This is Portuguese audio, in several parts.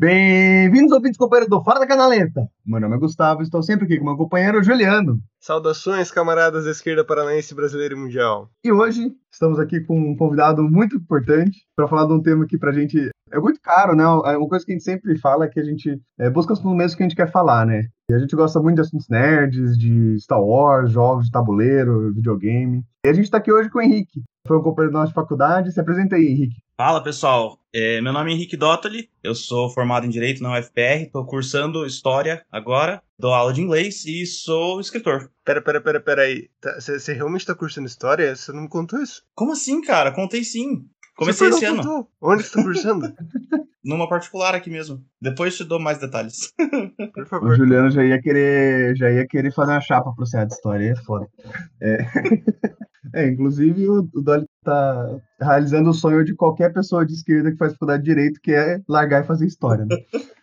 Bem-vindos, ouvintes companheiros do Fora da Canaleta. Meu nome é Gustavo, estou sempre aqui com meu companheiro Juliano. Saudações, camaradas da esquerda paranaense, brasileira e mundial. E hoje estamos aqui com um convidado muito importante para falar de um tema que pra gente é muito caro, né? É uma coisa que a gente sempre fala é que a gente é, busca os mesmo que a gente quer falar, né? E a gente gosta muito de assuntos nerds, de Star Wars, jogos de tabuleiro, videogame. E a gente está aqui hoje com o Henrique. Foi um companheiro da nossa faculdade. Se apresenta aí, Henrique. Fala pessoal, é, meu nome é Henrique Dottoli, eu sou formado em Direito na UFPR, estou cursando História agora, dou aula de inglês e sou escritor. Pera, pera, pera, pera aí, você tá, realmente está cursando História? Você não me contou isso? Como assim, cara? Contei sim. Comecei esse ano. Contou. Onde você está cursando? Numa particular aqui mesmo. Depois te dou mais detalhes. Por favor. O Juliano já ia querer, já ia querer fazer uma chapa pro de História, é foda. É... É, inclusive o, o Dolly tá realizando o sonho de qualquer pessoa de esquerda que faz faculdade de direito, que é largar e fazer história, né?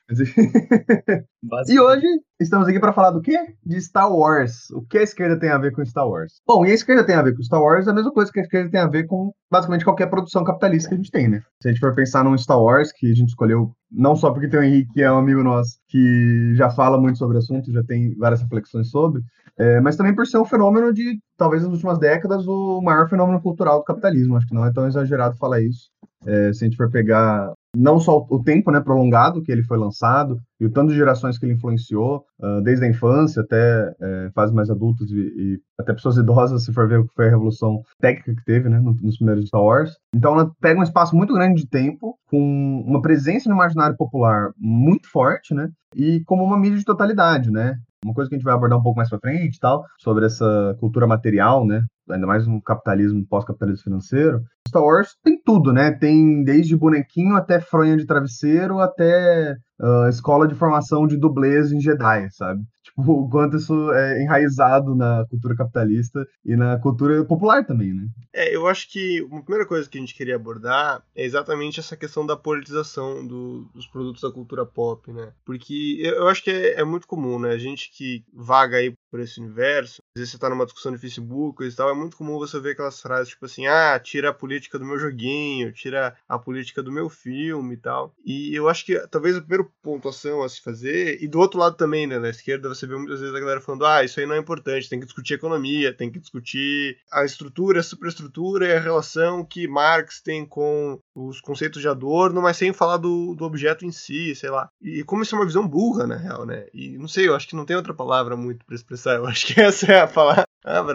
e hoje estamos aqui para falar do quê? De Star Wars. O que a esquerda tem a ver com Star Wars? Bom, e a esquerda tem a ver com Star Wars é a mesma coisa que a esquerda tem a ver com basicamente qualquer produção capitalista que a gente tem, né? Se a gente for pensar num Star Wars, que a gente escolheu não só porque tem o Henrique, que é um amigo nosso, que já fala muito sobre o assunto, já tem várias reflexões sobre, é, mas também por ser um fenômeno de, talvez nas últimas décadas, o maior fenômeno cultural do capitalismo. Acho que não é tão exagerado falar isso. É, se a gente for pegar não só o tempo né, prolongado que ele foi lançado e o tanto de gerações que ele influenciou, uh, desde a infância até é, fases mais adultas e, e, até pessoas idosas, se for ver o que foi a revolução técnica que teve né, nos primeiros Star Wars. Então ela pega um espaço muito grande de tempo, com uma presença no imaginário popular muito forte, né, e como uma mídia de totalidade, né? Uma coisa que a gente vai abordar um pouco mais para frente tal, sobre essa cultura material, né? Ainda mais no capitalismo, pós-capitalismo financeiro. Star Wars tem tudo, né? Tem desde bonequinho até fronha de travesseiro, até uh, escola de formação de dublês em Jedi, sabe? Tipo, o quanto isso é enraizado na cultura capitalista e na cultura popular também, né? É, eu acho que uma primeira coisa que a gente queria abordar é exatamente essa questão da politização do, dos produtos da cultura pop, né? Porque eu, eu acho que é, é, muito comum, né? A gente que vaga aí por esse universo, às vezes você tá numa discussão de Facebook e tal, é muito comum você ver aquelas frases tipo assim, ah, tira a política do meu joguinho, tira a política do meu filme e tal. E eu acho que talvez a primeira pontuação a se fazer, e do outro lado também, né, na esquerda, você vê muitas vezes a galera falando, ah, isso aí não é importante, tem que discutir economia, tem que discutir a estrutura, a superestrutura e a relação que Marx tem com os conceitos de Adorno, mas sem falar do, do objeto em si, sei lá. E como isso é uma visão burra, na real, né? E não sei, eu acho que não tem outra palavra muito para expressar, eu acho que essa é a palavra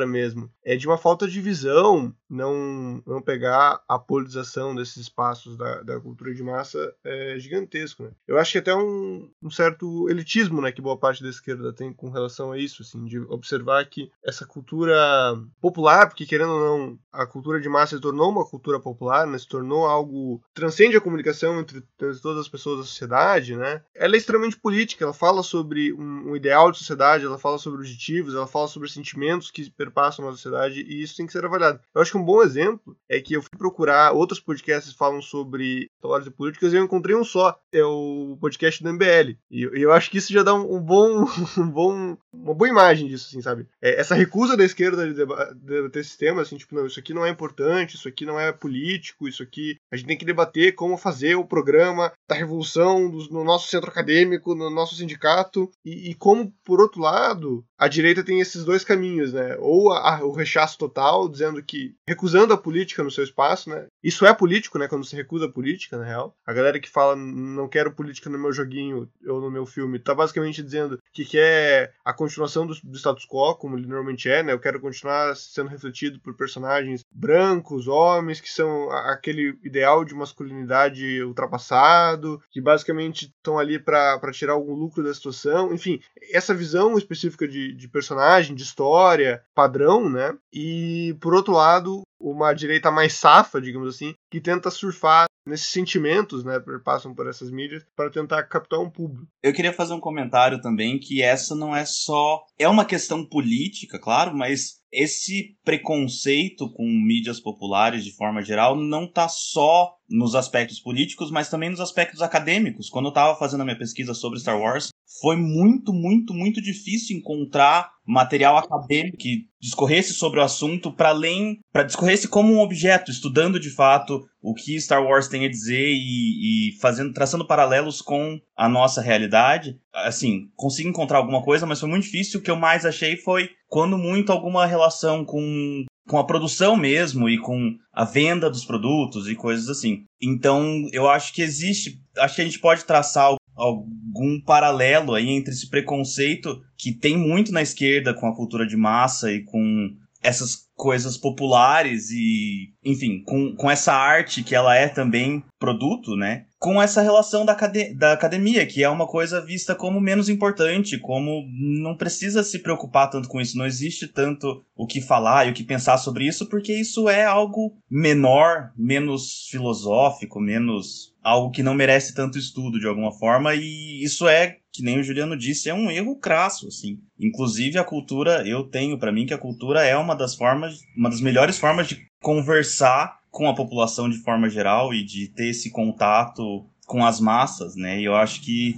mesmo. É de uma falta de visão não, não pegar a politização desses espaços da, da cultura de massa é gigantesco, né? Eu acho que até um, um certo elitismo, né, que boa parte da esquerda tem com relação a isso, assim, de observar que essa cultura popular, porque querendo ou não, a cultura de massa se tornou uma cultura popular, né, se tornou algo transcende a comunicação entre, entre todas as pessoas da sociedade, né? Ela é extremamente política, ela fala sobre um, um ideal de sociedade, ela fala sobre objetivos, ela fala sobre sentimentos que perpassam a sociedade e isso tem que ser avaliado. Eu acho que um bom exemplo é que eu fui procurar outros podcasts que falam sobre histórias e políticas e eu encontrei um só, é o podcast do MBL. E eu acho que isso já dá um, bom, um bom, uma boa imagem disso, assim, sabe? É, essa recusa da esquerda de debater esse tema, assim, tipo, não, isso aqui não é importante, isso aqui não é político, isso aqui a gente tem que debater como fazer o programa da revolução no nosso centro acadêmico, no nosso sindicato, e, e como, por outro lado, a direita tem esses dois caminhos, né? Ou a, a, o rechaço total, dizendo que recusando a política no seu espaço, né? Isso é político, né? Quando se recusa a política, na real. A galera que fala não quero política no meu joguinho ou no meu filme, tá basicamente dizendo que quer a continuação do, do status quo, como ele normalmente é, né? Eu quero continuar sendo refletido por personagens brancos, homens, que são aquele ideal de masculinidade ultrapassado, que basicamente estão ali para tirar algum lucro da situação. Enfim, essa visão específica de de, personagem, de história, padrão, né? E, por outro lado, uma direita mais safa, digamos assim, que tenta surfar nesses sentimentos, né, passam por essas mídias para tentar captar um público. Eu queria fazer um comentário também que essa não é só é uma questão política, claro, mas esse preconceito com mídias populares de forma geral não está só nos aspectos políticos, mas também nos aspectos acadêmicos. Quando eu estava fazendo a minha pesquisa sobre Star Wars, foi muito, muito, muito difícil encontrar material acadêmico que discorresse sobre o assunto para além, para discorresse como um objeto, estudando de fato o que Star Wars tem a dizer e, e, fazendo, traçando paralelos com a nossa realidade. Assim, consegui encontrar alguma coisa, mas foi muito difícil. O que eu mais achei foi quando muito alguma relação com com a produção mesmo e com a venda dos produtos e coisas assim. Então, eu acho que existe, acho que a gente pode traçar algum paralelo aí entre esse preconceito que tem muito na esquerda com a cultura de massa e com essas coisas populares e, enfim, com, com essa arte que ela é também produto, né? Com essa relação da, acad da academia, que é uma coisa vista como menos importante, como não precisa se preocupar tanto com isso, não existe tanto o que falar e o que pensar sobre isso, porque isso é algo menor, menos filosófico, menos algo que não merece tanto estudo de alguma forma, e isso é, que nem o Juliano disse, é um erro crasso, assim. Inclusive a cultura, eu tenho para mim que a cultura é uma das formas, uma das melhores formas de conversar com a população de forma geral e de ter esse contato com as massas, né? E eu acho que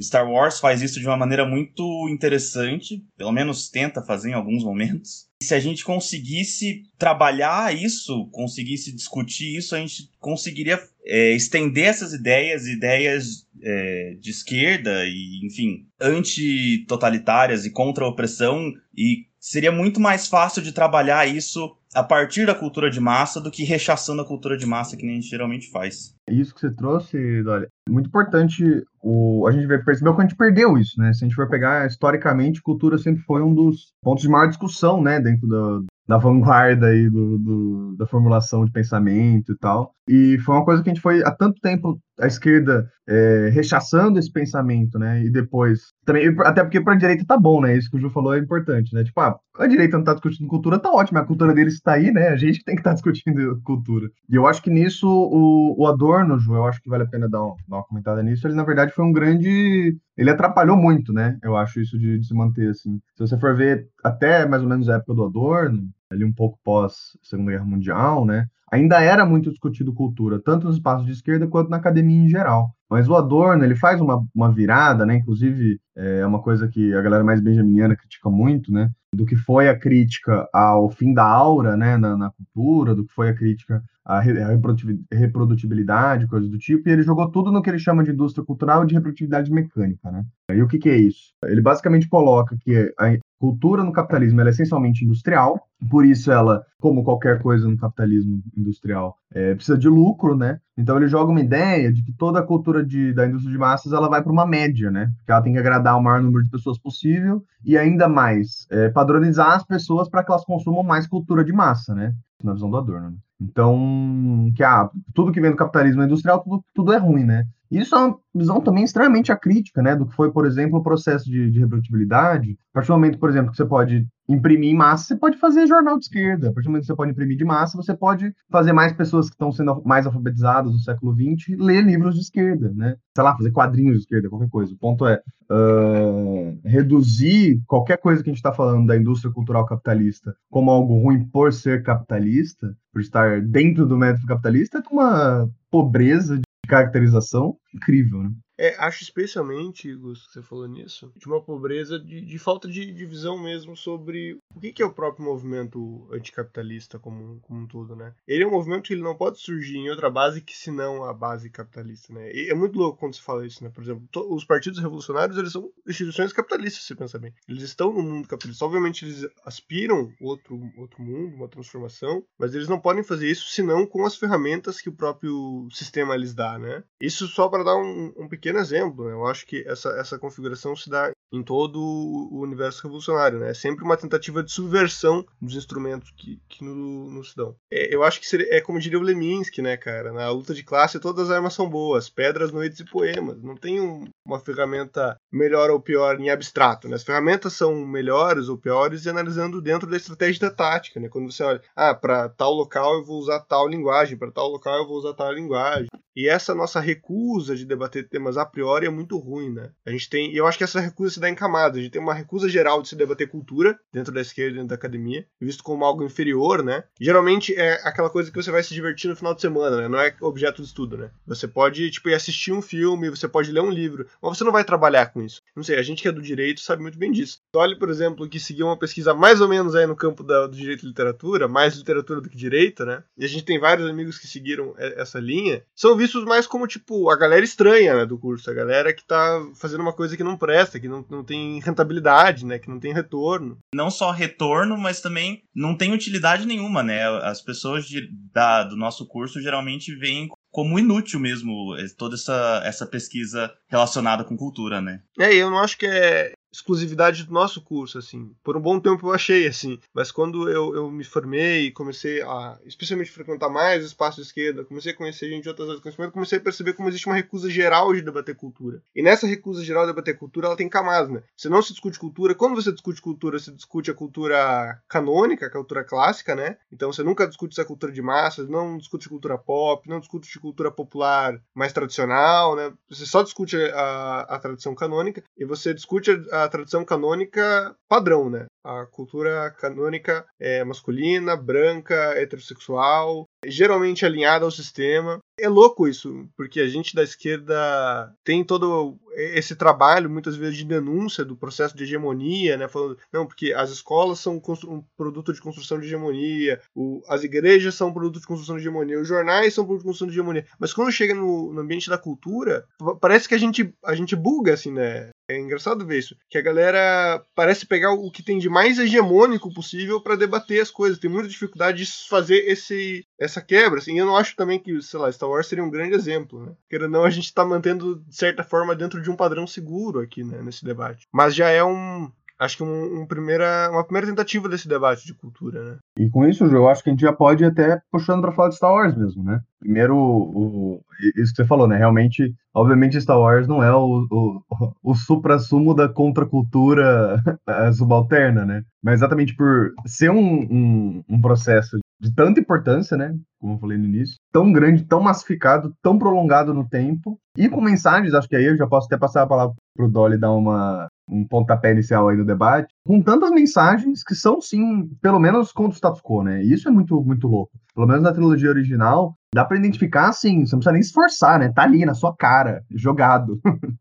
Star Wars faz isso de uma maneira muito interessante, pelo menos tenta fazer em alguns momentos. E se a gente conseguisse trabalhar isso, conseguisse discutir isso, a gente conseguiria é, estender essas ideias, ideias é, de esquerda e, enfim, antitotalitárias e contra a opressão, e seria muito mais fácil de trabalhar isso a partir da cultura de massa do que rechaçando a cultura de massa que nem a gente geralmente faz. Isso que você trouxe, Dolly, é muito importante. O, a gente percebeu que a gente perdeu isso, né? Se a gente for pegar historicamente, cultura sempre foi um dos pontos de maior discussão, né, dentro do, da vanguarda aí do, do, da formulação de pensamento e tal. E foi uma coisa que a gente foi há tanto tempo a esquerda é, rechaçando esse pensamento, né? E depois também até porque para a direita tá bom, né? Isso que o Ju falou é importante, né? Tipo, ah, a direita não tá discutindo cultura, tá ótimo, a cultura deles está aí, né? A gente tem que estar tá discutindo cultura. E eu acho que nisso o, o Adorno, Ju, eu acho que vale a pena dar, um, dar uma comentada nisso. Ele na verdade foi um grande, ele atrapalhou muito, né? Eu acho isso de, de se manter assim. Se você for ver até mais ou menos a época do Adorno, ali um pouco pós Segunda Guerra Mundial, né? Ainda era muito discutido cultura, tanto nos espaços de esquerda quanto na academia em geral. Mas o Adorno, ele faz uma, uma virada, né? Inclusive, é uma coisa que a galera mais benjaminiana critica muito, né? Do que foi a crítica ao fim da aura, né? Na, na cultura, do que foi a crítica à reprodutibilidade, coisas do tipo, e ele jogou tudo no que ele chama de indústria cultural e de reprodutibilidade mecânica, né? E o que, que é isso? Ele basicamente coloca que a cultura no capitalismo é essencialmente industrial, por isso ela, como qualquer coisa no capitalismo industrial, é, precisa de lucro, né? Então ele joga uma ideia de que toda a cultura de, da indústria de massas ela vai para uma média, né? Que ela tem que agradar o maior número de pessoas possível e ainda mais é, padronizar as pessoas para que elas consumam mais cultura de massa, né? Na visão do Adorno. Né? Então, que ah, tudo que vem do capitalismo industrial, tudo, tudo é ruim, né? Isso é uma visão também extremamente acrítica, né, do que foi, por exemplo, o processo de, de reprodutibilidade. A partir do momento, por exemplo, que você pode imprimir em massa, você pode fazer jornal de esquerda. A partir do momento que você pode imprimir de massa, você pode fazer mais pessoas que estão sendo mais alfabetizadas no século XX ler livros de esquerda, né? Sei lá, fazer quadrinhos de esquerda, qualquer coisa. O ponto é uh, reduzir qualquer coisa que a gente está falando da indústria cultural capitalista como algo ruim por ser capitalista, por estar dentro do método capitalista, é uma pobreza caracterização incrível, né? É, acho especialmente, Gus, que você falou nisso, de uma pobreza de, de falta de, de, visão mesmo sobre o que, que, é o próprio movimento anticapitalista como, como um todo, né? Ele é um movimento que ele não pode surgir em outra base que senão a base capitalista, né? E é muito louco quando se fala isso, né? Por exemplo, os partidos revolucionários, eles são instituições capitalistas, se pensa bem. Eles estão no mundo capitalista. Obviamente, eles aspiram outro, outro mundo, uma transformação, mas eles não podem fazer isso senão com as ferramentas que o próprio sistema lhes dá, né? Isso só para dar um, um pequeno exemplo. Né? Eu acho que essa, essa configuração se dá em todo o universo revolucionário. Né? É sempre uma tentativa de subversão dos instrumentos que, que nos no se dão. É, eu acho que seria, é como diria o Leminski, né, cara? Na luta de classe, todas as armas são boas. Pedras, noites e poemas. Não tem um, uma ferramenta melhor ou pior em abstrato. Né? As ferramentas são melhores ou piores e analisando dentro da estratégia da tática. Né? Quando você olha, ah, para tal local eu vou usar tal linguagem, para tal local eu vou usar tal linguagem. E essa nossa recusa de debater temas a priori é muito ruim, né? A gente tem, e eu acho que essa recusa se dá em camadas. A gente tem uma recusa geral de se debater cultura dentro da esquerda, dentro da academia, visto como algo inferior, né? Geralmente é aquela coisa que você vai se divertir no final de semana, né? Não é objeto de estudo, né? Você pode, tipo, ir assistir um filme, você pode ler um livro, mas você não vai trabalhar com isso. Não sei, a gente que é do direito sabe muito bem disso. Olhe, por exemplo, que seguiu uma pesquisa mais ou menos aí no campo da, do direito e literatura, mais literatura do que direito, né? E a gente tem vários amigos que seguiram essa linha, são vistos mais como, tipo, a galera estranha né, do curso, a galera que tá fazendo uma coisa que não presta, que não, não tem rentabilidade, né? Que não tem retorno. Não só retorno, mas também não tem utilidade nenhuma, né? As pessoas de, da, do nosso curso geralmente veem como inútil mesmo toda essa, essa pesquisa relacionada com cultura, né? É, eu não acho que é exclusividade do nosso curso, assim. Por um bom tempo eu achei, assim. Mas quando eu, eu me formei e comecei a, especialmente, frequentar mais espaço de esquerda, comecei a conhecer gente de outras áreas de conhecimento, comecei a perceber como existe uma recusa geral de debater cultura. E nessa recusa geral de debater cultura, ela tem camadas, né? Você não se discute cultura. Quando você discute cultura, você discute a cultura canônica, a cultura clássica, né? Então você nunca discute essa cultura de massas, não discute cultura pop, não discute cultura popular mais tradicional, né? Você só discute a, a tradição canônica e você discute a a tradição canônica padrão, né? A cultura canônica é masculina, branca, heterossexual, geralmente alinhada ao sistema. É louco isso, porque a gente da esquerda tem todo esse trabalho, muitas vezes, de denúncia do processo de hegemonia, né? Falando, não, porque as escolas são um produto de construção de hegemonia, o, as igrejas são um produto de construção de hegemonia, os jornais são um produto de construção de hegemonia. Mas quando chega no, no ambiente da cultura, parece que a gente, a gente buga, assim, né? É engraçado ver isso. Que a galera parece pegar o que tem de mais hegemônico possível para debater as coisas. Tem muita dificuldade de fazer esse, essa quebra. Assim. Eu não acho também que, sei lá, Star Wars seria um grande exemplo. Né? Querendo não, a gente está mantendo, de certa forma, dentro de um padrão seguro aqui né, nesse debate. Mas já é um, acho que um, um, primeira, uma primeira tentativa desse debate de cultura, né? E com isso, eu acho que a gente já pode ir até puxando para falar de Star Wars mesmo, né? Primeiro, o, isso que você falou, né? Realmente, obviamente, Star Wars não é o, o, o supra-sumo da contracultura subalterna, né? Mas exatamente por ser um, um, um processo de tanta importância, né? Como eu falei no início, tão grande, tão massificado, tão prolongado no tempo, e com mensagens, acho que aí eu já posso até passar a palavra pro Dolly dar uma, um pontapé inicial aí no debate, com tantas mensagens que são, sim, pelo menos contra o status quo, né? E isso é muito, muito louco. Pelo menos na trilogia original, dá para identificar, assim, você não precisa nem se esforçar, né? Tá ali na sua cara, jogado.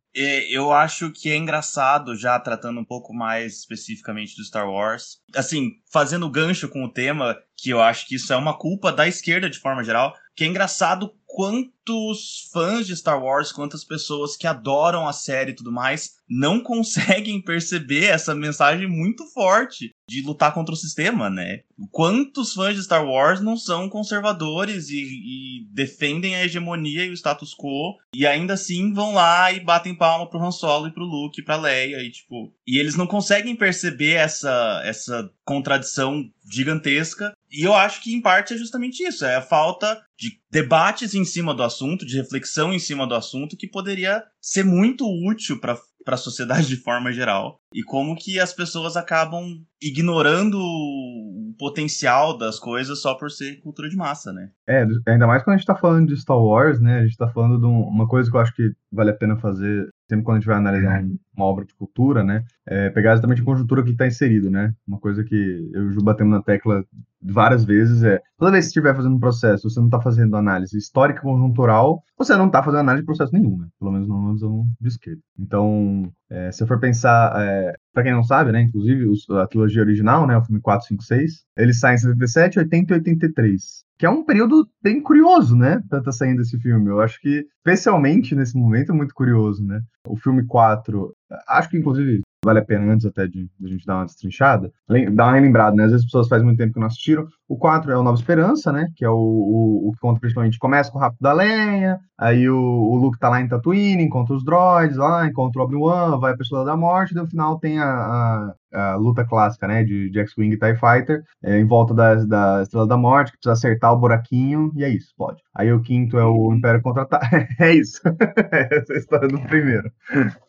eu acho que é engraçado, já tratando um pouco mais especificamente do Star Wars, assim, fazendo gancho com o tema, que eu acho que isso é uma culpa da esquerda de forma geral, que é engraçado quantos fãs de Star Wars, quantas pessoas que adoram a série e tudo mais, não conseguem perceber essa mensagem muito forte de lutar contra o sistema, né? Quantos fãs de Star Wars não são conservadores e, e, defendem a hegemonia e o status quo e ainda assim vão lá e batem palma pro Han Solo e pro Luke e pra Leia e tipo, e eles não conseguem perceber essa essa contradição gigantesca e eu acho que em parte é justamente isso, é a falta de debates em cima do assunto, de reflexão em cima do assunto que poderia ser muito útil para a sociedade de forma geral e como que as pessoas acabam ignorando o potencial das coisas só por ser cultura de massa, né? É, ainda mais quando a gente tá falando de Star Wars, né? A gente tá falando de uma coisa que eu acho que vale a pena fazer sempre quando a gente vai analisar uma obra de cultura, né? É pegar exatamente a conjuntura que está inserido, né? Uma coisa que eu e o Ju batemos na tecla várias vezes é toda vez que estiver fazendo um processo, você não está fazendo análise histórica conjuntural, você não está fazendo análise de processo nenhum, né? Pelo menos não visão de esquerda. Então, é, se eu for pensar, é, para quem não sabe, né? Inclusive a trilogia original, né? O filme 4, 5, 6, ele sai em 77, 80 e 83 que é um período bem curioso, né? Tá saindo esse filme. Eu acho que, especialmente nesse momento, é muito curioso, né? O filme 4, acho que inclusive vale a pena, antes até de, de a gente dar uma destrinchada, dar uma lembrada, né? Às vezes as pessoas faz muito tempo que não assistiram. O 4 é o Nova Esperança, né? Que é o, o, o que conta principalmente, começa com o Rápido da Lenha, aí o, o Luke tá lá em Tatooine, encontra os droids lá, encontra o Obi-Wan, vai pra Estrela da Morte, e no final tem a, a, a, luta clássica, né? De, de X-Wing e TIE Fighter, é, em volta da, da Estrela da Morte, que precisa acertar o buraquinho, e é isso, pode. Aí o quinto é o Império Contra-Ataque. é isso. Essa é a história do primeiro.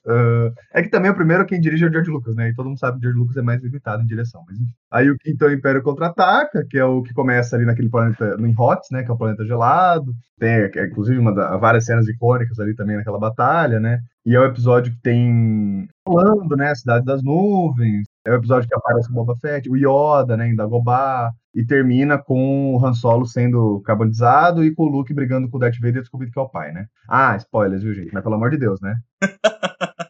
Uh, é que também o primeiro quem dirige é o George Lucas, né? E todo mundo sabe que o George Lucas é mais limitado em direção. Mas enfim. Aí o quinto é o Império Contra-Ataca, que é é o que começa ali naquele planeta, no Inhots, né, que é o planeta gelado. Tem, é, inclusive, uma da, várias cenas icônicas ali também naquela batalha, né? E é o episódio que tem Orlando, né, a Cidade das Nuvens. É o episódio que aparece o Boba Fett, o Yoda, né, em Dagobah. E termina com o Han Solo sendo carbonizado e com o Luke brigando com o Darth Vader descobrindo que é o pai, né? Ah, spoilers, viu, gente? Mas pelo amor de Deus, né?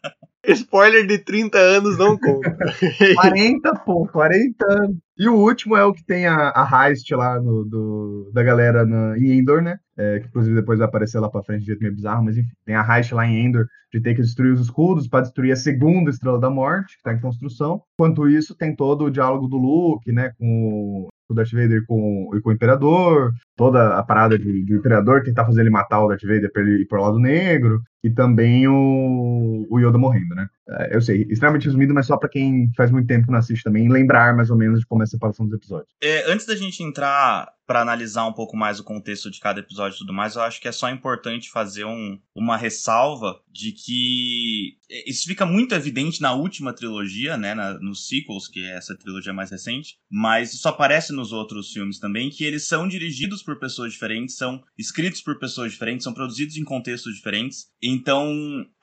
Spoiler de 30 anos não conta. 40, pô, 40 anos. E o último é o que tem a, a heist lá no, do, da galera na, em Endor, né? É, que inclusive depois vai aparecer lá pra frente de jeito meio bizarro, mas enfim, tem a heist lá em Endor de ter que destruir os escudos para destruir a segunda Estrela da Morte, que tá em construção. Enquanto isso, tem todo o diálogo do Luke, né, com o Darth Vader com, com o Imperador, toda a parada de, do Imperador tentar fazer ele matar o Darth Vader para ele ir pro lado negro, e também o, o Yoda morrendo, né? É, eu sei, extremamente resumido, mas só para quem faz muito tempo que não assiste também, lembrar mais ou menos de como é a separação dos episódios. É, antes da gente entrar para analisar um pouco mais o contexto de cada episódio e tudo mais, eu acho que é só importante fazer um, uma ressalva de que isso fica muito evidente na última trilogia, né, na, nos sequels, que é essa trilogia mais recente, mas isso aparece nos outros filmes também, que eles são dirigidos por pessoas diferentes, são escritos por pessoas diferentes, são produzidos em contextos diferentes. Então,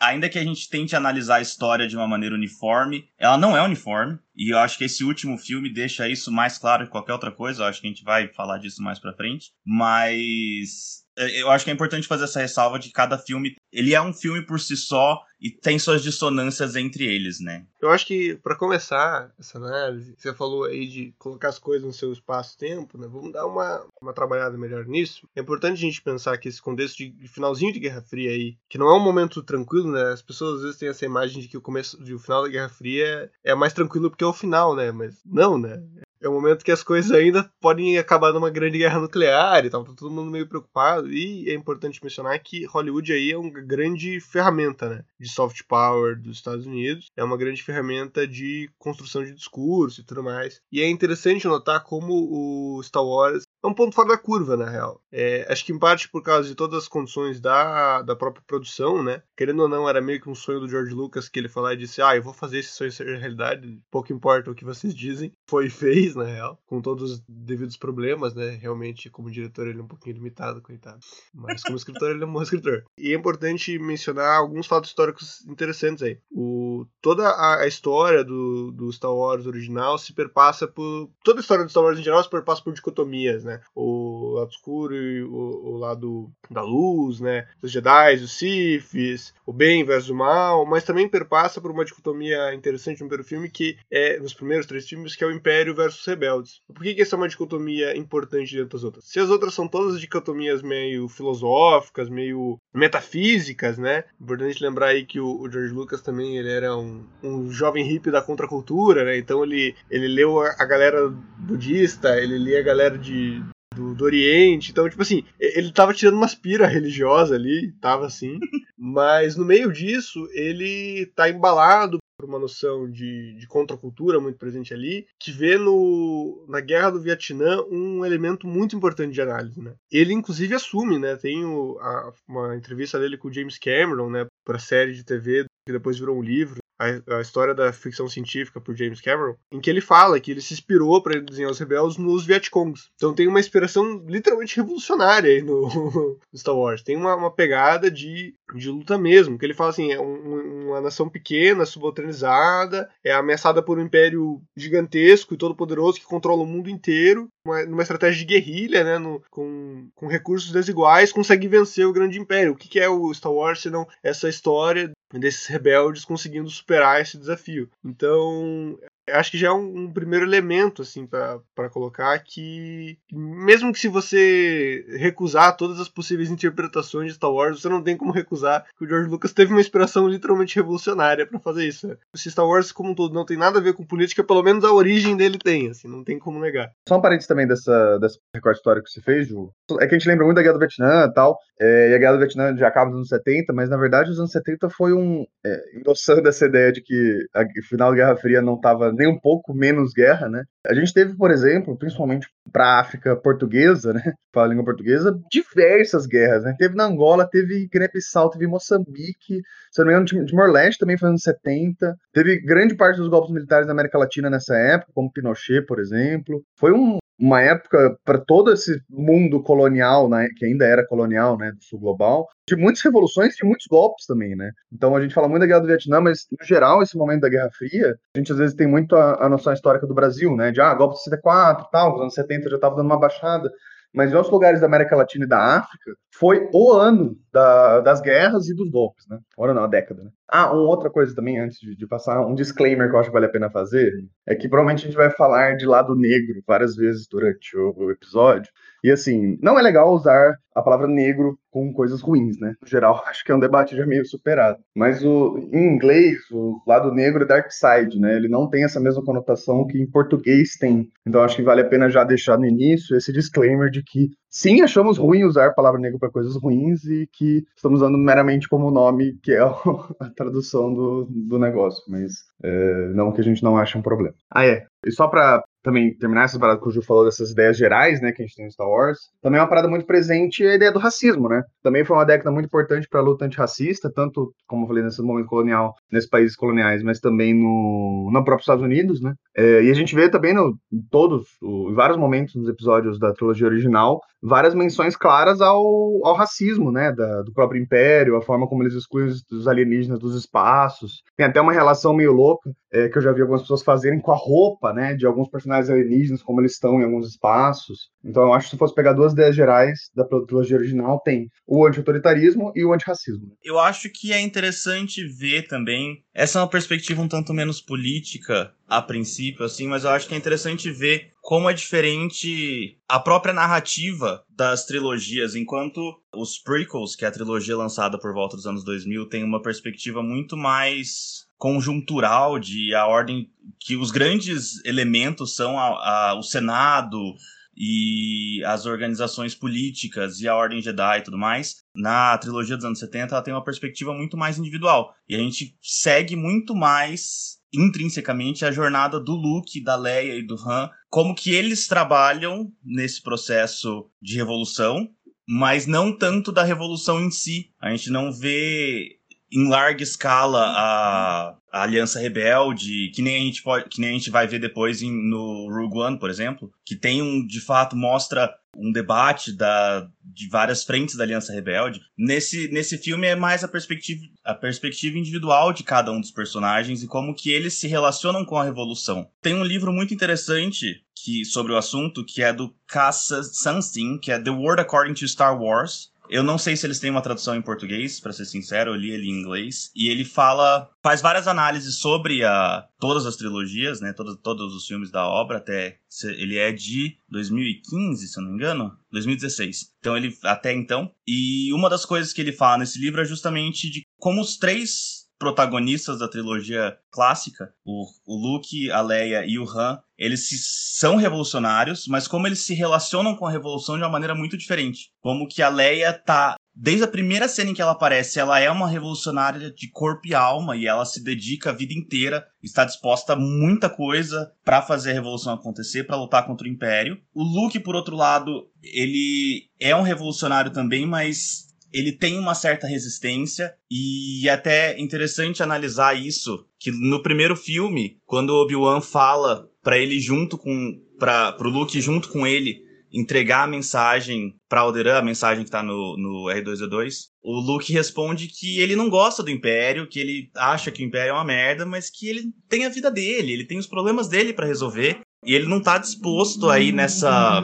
ainda que a gente tente analisar a história de uma maneira uniforme, ela não é uniforme. E eu acho que esse último filme deixa isso mais claro que qualquer outra coisa. Eu acho que a gente vai falar disso mais pra frente. Mas eu acho que é importante fazer essa ressalva de cada filme. Ele é um filme por si só e tem suas dissonâncias entre eles, né? Eu acho que para começar essa análise, você falou aí de colocar as coisas no seu espaço-tempo, né? Vamos dar uma, uma trabalhada melhor nisso. É importante a gente pensar que esse contexto de finalzinho de Guerra Fria aí, que não é um momento tranquilo, né? As pessoas às vezes têm essa imagem de que o começo, de o final da Guerra Fria é mais tranquilo porque é o final, né? Mas não, né? É um momento que as coisas ainda podem acabar numa grande guerra nuclear e tal, tá todo mundo meio preocupado. E é importante mencionar que Hollywood aí é uma grande ferramenta, né, de soft power dos Estados Unidos, é uma grande ferramenta de construção de discurso e tudo mais. E é interessante notar como o Star Wars é um ponto fora da curva, na real. É, acho que em parte por causa de todas as condições da, da própria produção, né? Querendo ou não, era meio que um sonho do George Lucas que ele falou e disse: Ah, eu vou fazer esse sonho ser realidade, pouco importa o que vocês dizem. Foi e fez, na real, com todos os devidos problemas, né? Realmente, como diretor, ele é um pouquinho limitado, coitado. Mas como escritor, ele é um bom escritor. E é importante mencionar alguns fatos históricos interessantes aí. O, toda a, a história do, do Star Wars original se perpassa por. Toda a história do Star Wars em geral se perpassa por dicotomias, né? Né? O lado escuro e o, o lado da luz, né? Os Jedi, os Siths, o bem versus o mal, mas também perpassa por uma dicotomia interessante no primeiro filme, que é, nos primeiros três filmes, que é o Império versus Rebeldes. Por que, que essa é uma dicotomia importante dentro das outras? Se as outras são todas dicotomias meio filosóficas, meio metafísicas, né? Importante lembrar aí que o, o George Lucas também ele era um, um jovem hippie da contracultura, né? Então ele, ele leu a, a galera budista, ele lia a galera de, do, do Oriente. Então, tipo assim, ele tava tirando uma aspira religiosa ali, tava assim. mas no meio disso, ele tá embalado por uma noção de, de contracultura muito presente ali, que vê no, na Guerra do Vietnã um elemento muito importante de análise, né? Ele, inclusive, assume, né? Tem o, a, uma entrevista dele com o James Cameron, né? Para série de TV, que depois virou um livro, a, a, história da ficção científica por James Cameron, em que ele fala que ele se inspirou para desenhar os rebeldes nos Vietcongs. Então tem uma inspiração literalmente revolucionária aí no, no Star Wars. Tem uma, uma, pegada de, de luta mesmo, que ele fala assim, é um, uma nação pequena, subalternizada, é ameaçada por um império gigantesco e todo poderoso que controla o mundo inteiro, uma, numa estratégia de guerrilha, né, no, com, com recursos desiguais, consegue vencer o grande império. O que, que é o Star Wars senão essa história desses rebeldes conseguindo superar esse desafio. Então, acho que já é um, um primeiro elemento assim para colocar que mesmo que se você recusar todas as possíveis interpretações de Star Wars, você não tem como recusar que o George Lucas teve uma inspiração literalmente revolucionária para fazer isso. Se Star Wars como um todo não tem nada a ver com política, pelo menos a origem dele tem, assim, não tem como negar. Só um parênteses também dessa, dessa recorte histórico que você fez, Ju. É que a gente lembra muito da Guerra do Vietnã e tal, é, e a Guerra do Vietnã já acaba nos anos 70, mas na verdade os anos 70 foi um é, endossando essa ideia de que o final da Guerra Fria não estava nem um pouco menos guerra, né? A gente teve, por exemplo, principalmente para a África portuguesa, né? Para a língua portuguesa, diversas guerras, né? Teve na Angola, teve Guiné-Bissau, teve Moçambique, se não me engano, Timor-Leste também foi nos anos 70. Teve grande parte dos golpes militares da América Latina nessa época, como Pinochet, por exemplo. Foi um, uma época para todo esse mundo colonial, né, que ainda era colonial, né, do sul global, de muitas revoluções e muitos golpes também, né? Então a gente fala muito da guerra do Vietnã, mas no geral esse momento da Guerra Fria, a gente às vezes tem muito a, a noção histórica do Brasil, né? De ah, golpe de 64 e tal, nos anos 70 já estava dando uma baixada mas em outros lugares da América Latina e da África, foi o ano da, das guerras e dos golpes, né? O ano não, a década, né? Ah, uma outra coisa também, antes de, de, passar, um disclaimer que eu acho que vale a pena fazer, é que provavelmente a gente vai falar de lado negro várias vezes durante o, o episódio, e assim, não é legal usar a palavra negro com coisas ruins, né? No geral, acho que é um debate já meio superado. Mas o, em inglês, o lado negro é dark side, né? Ele não tem essa mesma conotação que em português tem. Então acho que vale a pena já deixar no início esse disclaimer de que sim, achamos ruim usar a palavra negro para coisas ruins e que estamos usando meramente como nome, que é a tradução do, do negócio, mas é, não que a gente não ache um problema. Ah, é. E só para também terminar essa parada que o Ju falou dessas ideias gerais, né, que a gente tem no Star Wars, também é uma parada muito presente a ideia do racismo, né? Também foi uma década muito importante para a luta antirracista, tanto, como eu falei, nesse momento colonial, nesses países coloniais, mas também no, no próprio Estados Unidos, né? É, e a gente vê também no, em todos, em vários momentos nos episódios da trilogia original, várias menções claras ao, ao racismo, né, da, do próprio Império, a forma como eles excluem os, os alienígenas dos espaços. Tem até uma relação meio louca, é, que eu já vi algumas pessoas fazerem com a roupa, né, de alguns personagens alienígenas, como eles estão em alguns espaços. Então eu acho que se fosse pegar duas ideias gerais da trilogia original, tem o anti-autoritarismo e o antirracismo. Eu acho que é interessante ver também, essa é uma perspectiva um tanto menos política, a princípio, assim, mas eu acho que é interessante ver como é diferente a própria narrativa das trilogias, enquanto os prequels, que é a trilogia lançada por volta dos anos 2000, tem uma perspectiva muito mais conjuntural de a ordem que os grandes elementos são a, a, o Senado e as organizações políticas e a Ordem Jedi e tudo mais. Na trilogia dos anos 70, ela tem uma perspectiva muito mais individual. E a gente segue muito mais intrinsecamente a jornada do Luke, da Leia e do Han, como que eles trabalham nesse processo de revolução, mas não tanto da revolução em si. A gente não vê em larga escala a, a Aliança Rebelde, que nem a gente pode, que nem a gente vai ver depois em, no Rogue One, por exemplo, que tem um, de fato, mostra um debate da, de várias frentes da Aliança Rebelde. Nesse, nesse filme é mais a perspectiva, a perspectiva individual de cada um dos personagens e como que eles se relacionam com a Revolução. Tem um livro muito interessante que, sobre o assunto, que é do Casa Sunstein, que é The World According to Star Wars, eu não sei se eles têm uma tradução em português, para ser sincero, eu li ele em inglês. E ele fala, faz várias análises sobre a, todas as trilogias, né? Todos, todos os filmes da obra, até. Ele é de 2015, se eu não me engano. 2016. Então ele até então. E uma das coisas que ele fala nesse livro é justamente de como os três protagonistas da trilogia clássica, o, o Luke, a Leia e o Han, eles se, são revolucionários, mas como eles se relacionam com a revolução de uma maneira muito diferente. Como que a Leia tá Desde a primeira cena em que ela aparece, ela é uma revolucionária de corpo e alma e ela se dedica a vida inteira, está disposta a muita coisa para fazer a revolução acontecer, para lutar contra o império. O Luke, por outro lado, ele é um revolucionário também, mas ele tem uma certa resistência e é até interessante analisar isso, que no primeiro filme, quando Obi-Wan fala para ele junto com para pro Luke junto com ele entregar a mensagem para Alderaan, a mensagem que tá no, no R2D2, o Luke responde que ele não gosta do Império, que ele acha que o Império é uma merda, mas que ele tem a vida dele, ele tem os problemas dele para resolver. E ele não tá disposto aí nessa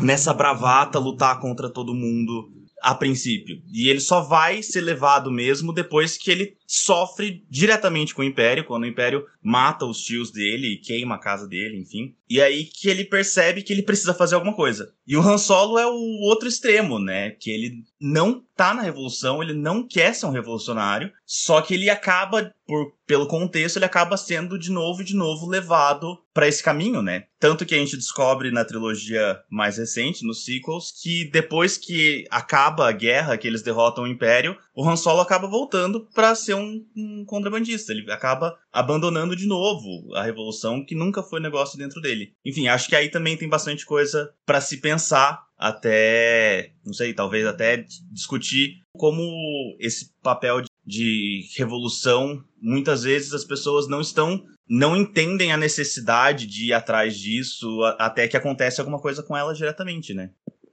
nessa bravata lutar contra todo mundo a princípio. E ele só vai ser levado mesmo depois que ele sofre diretamente com o Império, quando o Império mata os tios dele queima a casa dele, enfim. E aí que ele percebe que ele precisa fazer alguma coisa. E o Han Solo é o outro extremo, né? Que ele não tá na revolução, ele não quer ser um revolucionário, só que ele acaba, por, pelo contexto, ele acaba sendo de novo e de novo levado para esse caminho, né? Tanto que a gente descobre na trilogia mais recente, nos sequels, que depois que acaba a guerra, que eles derrotam o Império, o Han Solo acaba voltando para ser um, um contrabandista. Ele acaba abandonando de novo a revolução, que nunca foi negócio dentro dele. Enfim, acho que aí também tem bastante coisa para se pensar até, não sei, talvez até discutir como esse papel de revolução, muitas vezes as pessoas não estão não entendem a necessidade de ir atrás disso até que acontece alguma coisa com ela diretamente, né?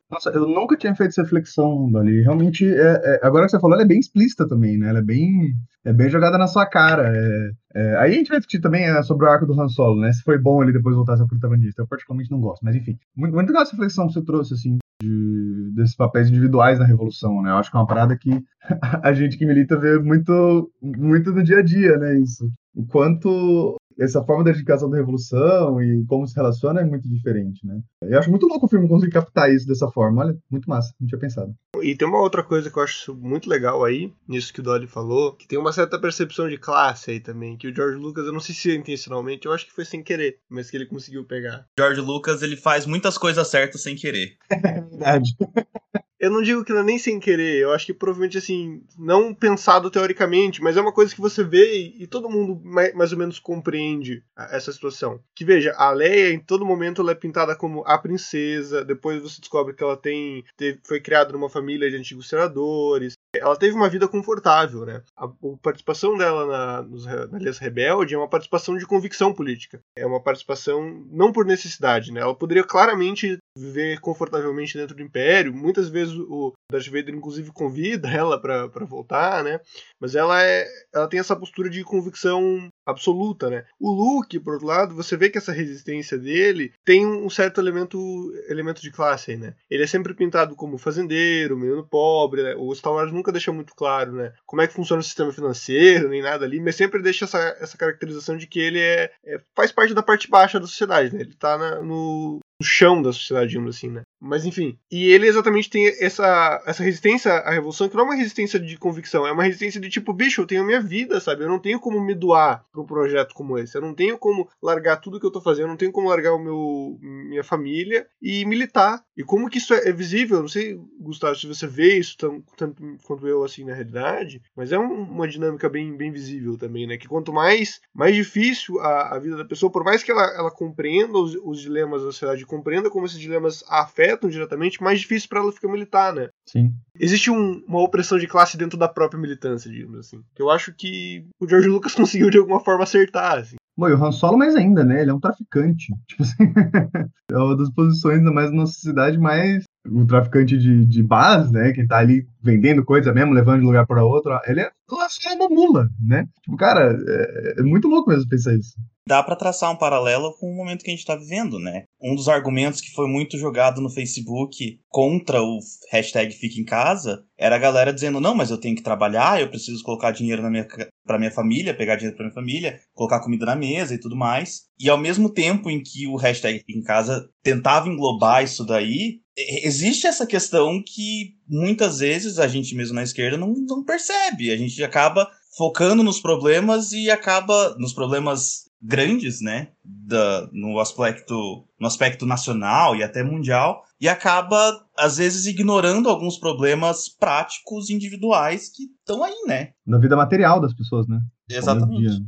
Nossa, eu nunca tinha feito essa reflexão ali. Realmente, é, é, agora que você falou, ela é bem explícita também, né? Ela é bem, é bem jogada na sua cara. É, é aí a gente vai discutir também é, sobre o arco do Han Solo, né? Se foi bom ele depois voltar a ser protagonista. Eu particularmente não gosto, mas enfim. Muito, muito legal essa reflexão que você trouxe, assim, de, desses papéis individuais na Revolução, né? Eu acho que é uma parada que a gente que milita vê muito, muito no dia a dia, né? Isso. O quanto essa forma da dedicação da revolução e como se relaciona é muito diferente, né? Eu acho muito louco o filme conseguir captar isso dessa forma. Olha, muito massa, não tinha pensado. E tem uma outra coisa que eu acho muito legal aí, nisso que o Dolly falou, que tem uma certa percepção de classe aí também, que o George Lucas, eu não sei se é intencionalmente, eu acho que foi sem querer, mas que ele conseguiu pegar. George Lucas, ele faz muitas coisas certas sem querer. É verdade. Eu não digo que não é nem sem querer, eu acho que provavelmente assim, não pensado teoricamente, mas é uma coisa que você vê e, e todo mundo mais, mais, ou menos compreende essa situação. Que veja, a Leia em todo momento ela é pintada como a princesa, depois você descobre que ela tem teve, foi criada numa família de antigos senadores, ela teve uma vida confortável, né? A, a participação dela na, nos, na Aliança Rebelde é uma participação de convicção política. É uma participação não por necessidade, né? Ela poderia claramente viver confortavelmente dentro do Império. Muitas vezes o Darth Vader, inclusive, convida ela para voltar, né? Mas ela é, ela tem essa postura de convicção absoluta, né? O Luke, por outro lado, você vê que essa resistência dele tem um certo elemento, elemento de classe aí, né? Ele é sempre pintado como fazendeiro, menino pobre, né? O Star Wars nunca deixa muito claro, né? Como é que funciona o sistema financeiro, nem nada ali, mas sempre deixa essa, essa caracterização de que ele é, é faz parte da parte baixa da sociedade, né? Ele tá na, no, no chão da sociedade, digamos assim, né? Mas enfim. E ele exatamente tem essa, essa resistência à revolução, que não é uma resistência de convicção, é uma resistência de tipo, bicho, eu tenho a minha vida, sabe? Eu não tenho como me doar pra um projeto como esse. Eu não tenho como largar tudo que eu tô fazendo, eu não tenho como largar o meu minha família e militar. E como que isso é, visível? Eu não sei, Gustavo, se você vê isso tanto, tanto quanto eu assim na realidade, mas é um, uma dinâmica bem, bem visível também, né? Que quanto mais, mais difícil a, a vida da pessoa, por mais que ela, ela compreenda os, os dilemas da sociedade, compreenda como esses dilemas a afetam diretamente, mais difícil para ela ficar militar, né? Sim. Existe um, uma opressão de classe dentro da própria militância, digamos assim. Que eu acho que o George Lucas conseguiu de alguma forma acertar, assim. Bom, e o Han Solo mais ainda, né? Ele é um traficante. Tipo assim, é uma das posições, mais na sociedade, mais um traficante de, de base, né? Que tá ali vendendo coisa mesmo, levando de lugar para outro. Ele é, uma mula, né? Tipo, cara, é, é muito louco mesmo pensar isso dá para traçar um paralelo com o momento que a gente está vivendo, né? Um dos argumentos que foi muito jogado no Facebook contra o hashtag Fica em Casa era a galera dizendo: não, mas eu tenho que trabalhar, eu preciso colocar dinheiro na minha, pra minha família, pegar dinheiro pra minha família, colocar comida na mesa e tudo mais. E ao mesmo tempo em que o hashtag Fica em Casa tentava englobar isso daí, existe essa questão que muitas vezes a gente mesmo na esquerda não, não percebe. A gente acaba focando nos problemas e acaba nos problemas grandes, né, da, no aspecto no aspecto nacional e até mundial e acaba às vezes ignorando alguns problemas práticos individuais que estão aí, né? Da vida material das pessoas, né? Exatamente.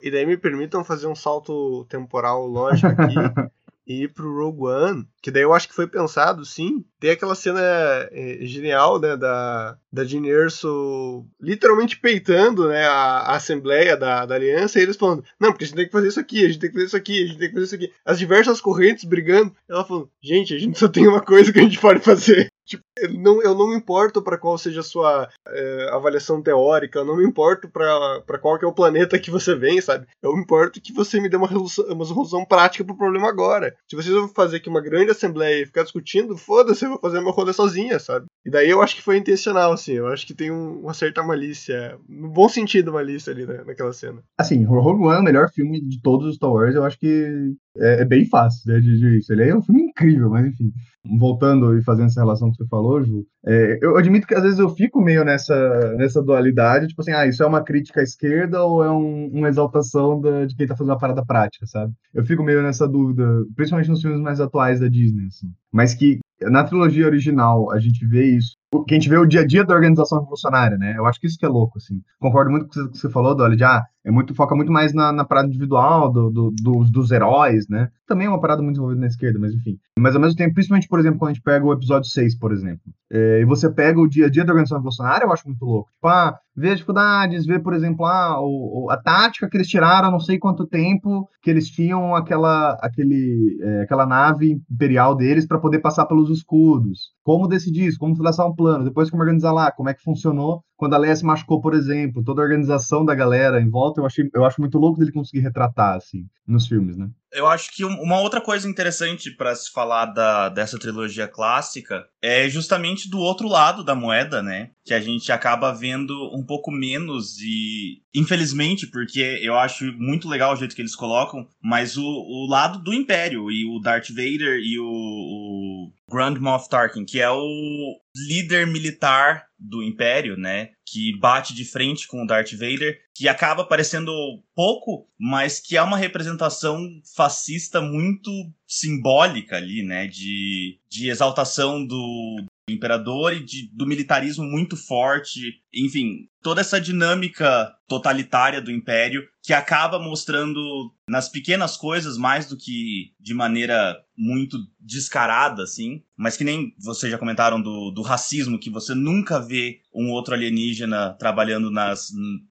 E daí me permitam fazer um salto temporal lógico aqui e pro Rogue One, que daí eu acho que foi pensado, sim. Tem aquela cena é, genial, né, da, da Jean Erso literalmente peitando, né, a, a Assembleia da, da Aliança, e eles falando, não, porque a gente tem que fazer isso aqui, a gente tem que fazer isso aqui, a gente tem que fazer isso aqui. As diversas correntes brigando, ela falando, gente, a gente só tem uma coisa que a gente pode fazer. Tipo, eu não, eu não me importo para qual seja a sua é, avaliação teórica, eu não me importo para qual que é o planeta que você vem, sabe? Eu me importo que você me dê uma resolução, uma resolução prática pro problema agora. Se vocês vão fazer aqui uma grande assembleia e ficar discutindo, foda-se, eu vou fazer meu rolê sozinha, sabe? E daí eu acho que foi intencional, assim, eu acho que tem um, uma certa malícia, no bom sentido malícia ali né, naquela cena. Assim, Rogue One é o melhor filme de todos os Star Wars, eu acho que é, é bem fácil né, de dizer isso. Ele é um filme incrível, mas enfim, voltando e fazendo essa relação que você falou, Ju, é, eu admito que às vezes eu fico meio nessa, nessa dualidade, tipo assim, ah, isso é uma crítica à esquerda ou é um, uma exaltação da, de quem tá fazendo uma parada prática, sabe? Eu fico meio nessa dúvida, principalmente nos filmes mais atuais da Disney, assim. Mas que na trilogia original a gente vê isso, que a gente vê o dia a dia da organização revolucionária, né? Eu acho que isso que é louco, assim. Concordo muito com o que você falou, Dolly, de, ah, é muito, foca muito mais na, na parada individual do, do, dos, dos heróis, né? Também é uma parada muito envolvida na esquerda, mas enfim. Mas ao mesmo tempo, principalmente, por exemplo, quando a gente pega o episódio 6, por exemplo. É, e você pega o dia a dia da organização revolucionária, eu acho muito louco. Tipo, ah, ver as dificuldades, ver, por exemplo, ah, o, a tática que eles tiraram, não sei quanto tempo que eles tinham aquela, aquele, é, aquela nave imperial deles para poder passar pelos escudos. Como decidir isso, como traçar um plano, depois como organizar lá, como é que funcionou quando a Leia se machucou, por exemplo, toda a organização da galera em volta, eu, achei, eu acho muito louco dele conseguir retratar, assim, nos filmes, né? Eu acho que uma outra coisa interessante para se falar da, dessa trilogia clássica é justamente do outro lado da moeda, né? Que a gente acaba vendo um pouco menos e, infelizmente, porque eu acho muito legal o jeito que eles colocam, mas o, o lado do Império e o Darth Vader e o, o Grand Moff Tarkin, que é o líder militar do Império, né? Que bate de frente com o Darth Vader, que acaba parecendo pouco, mas que é uma representação fascista muito simbólica ali, né? De, de exaltação do, imperador e de, do militarismo muito forte, enfim, toda essa dinâmica totalitária do império que acaba mostrando nas pequenas coisas mais do que de maneira muito descarada, assim, mas que nem vocês já comentaram do, do racismo, que você nunca vê um outro alienígena trabalhando nas,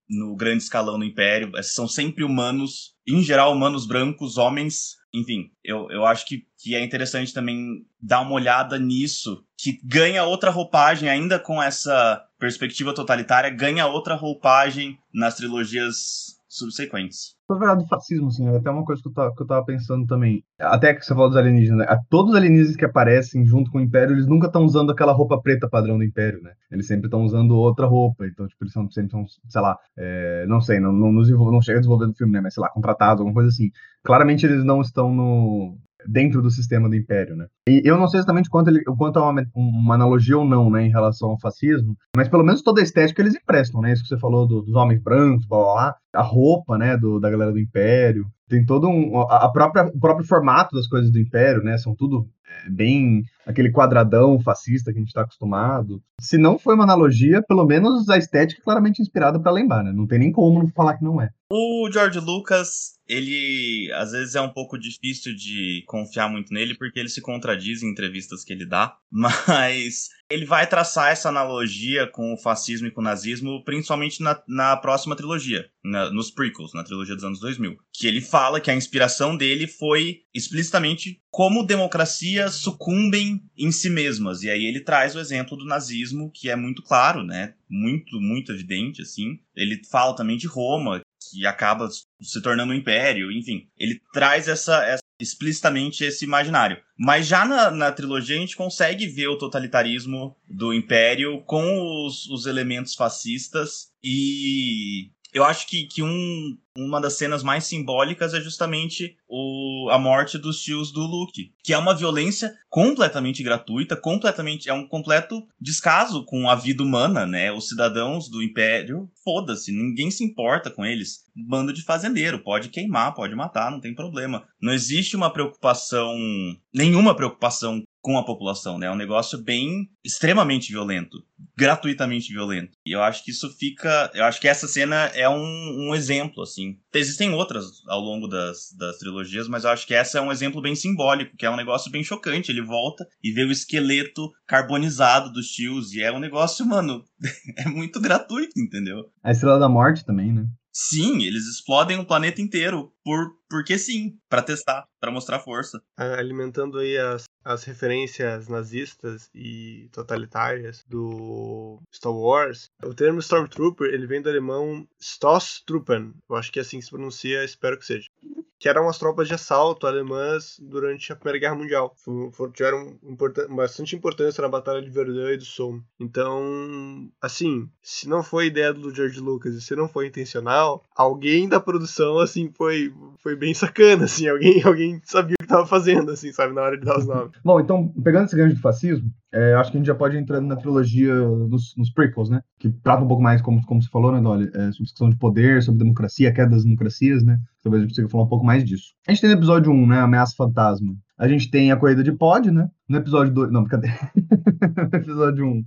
no grande escalão do império, são sempre humanos, em geral humanos brancos, homens, enfim, eu, eu acho que, que é interessante também dar uma olhada nisso, que ganha outra roupagem, ainda com essa perspectiva totalitária, ganha outra roupagem nas trilogias subsequentes. Na verdade, do fascismo, assim, é até uma coisa que eu, tava, que eu tava pensando também. Até que você falou dos alienígenas, né? Todos os alienígenas que aparecem junto com o Império, eles nunca estão usando aquela roupa preta padrão do Império, né? Eles sempre estão usando outra roupa. Então, tipo, eles são, sempre são, sei lá, é, não sei, não, não, não chega a desenvolver no filme, né? Mas, sei lá, contratados, alguma coisa assim. Claramente eles não estão no, dentro do sistema do império, né? E eu não sei exatamente quanto, ele, quanto é uma, uma, analogia ou não, né, em relação ao fascismo, mas pelo menos toda a estética eles emprestam, né? Isso que você falou do, dos homens brancos, blá, blá, blá, a roupa, né, do, da galera do império, tem todo um a própria o próprio formato das coisas do império, né? São tudo é, bem aquele quadradão fascista que a gente está acostumado. Se não foi uma analogia, pelo menos a estética é claramente inspirada para lembrar, né? Não tem nem como falar que não é. O George Lucas ele às vezes é um pouco difícil de confiar muito nele porque ele se contradiz em entrevistas que ele dá, mas ele vai traçar essa analogia com o fascismo e com o nazismo, principalmente na, na próxima trilogia, na, nos prequels, na trilogia dos anos 2000, que ele fala que a inspiração dele foi explicitamente como democracias sucumbem em si mesmas, e aí ele traz o exemplo do nazismo, que é muito claro, né? Muito, muito evidente, assim. Ele fala também de Roma, que acaba se tornando um império, enfim. Ele traz essa, essa explicitamente esse imaginário. Mas já na, na, trilogia a gente consegue ver o totalitarismo do império com os, os elementos fascistas e eu acho que, que um, uma das cenas mais simbólicas é justamente o, a morte dos tios do Luke, que é uma violência completamente gratuita, completamente é um completo descaso com a vida humana, né? Os cidadãos do Império, foda-se, ninguém se importa com eles. Bando de fazendeiro, pode queimar, pode matar, não tem problema. Não existe uma preocupação, nenhuma preocupação com a população, né? É um negócio bem extremamente violento, gratuitamente violento. E eu acho que isso fica, eu acho que essa cena é um, um exemplo assim. Existem outras ao longo das, das trilogias, mas eu acho que essa é um exemplo bem simbólico, que é um negócio bem chocante. Ele volta e vê o esqueleto carbonizado dos tios e é um negócio, mano, é muito gratuito, entendeu? A Estrela da Morte também, né? Sim, eles explodem o planeta inteiro por porque sim, para testar, para mostrar força. Alimentando aí as, as referências nazistas e totalitárias do Star Wars, o termo Stormtrooper ele vem do alemão Stosstruppen. Eu acho que é assim que se pronuncia, espero que seja que eram as tropas de assalto alemãs durante a Primeira Guerra Mundial. For, tiveram bastante importância na Batalha de Verdun e do Somme. Então, assim, se não foi ideia do George Lucas e se não foi intencional, alguém da produção, assim, foi, foi bem sacana, assim, alguém, alguém sabia o que estava fazendo, assim, sabe, na hora de dar os nomes. Bom, então, pegando esse gancho de fascismo, é, acho que a gente já pode ir entrando na trilogia nos, nos prequels, né? Que trata um pouco mais, como, como você falou, né, Dolly? É, sobre questão de poder, sobre democracia, queda das democracias, né? Talvez a gente consiga falar um pouco mais disso. A gente tem no episódio 1, né? Ameaça Fantasma. A gente tem a corrida de pod, né? No episódio 2. Não, brincadeira. no episódio 1.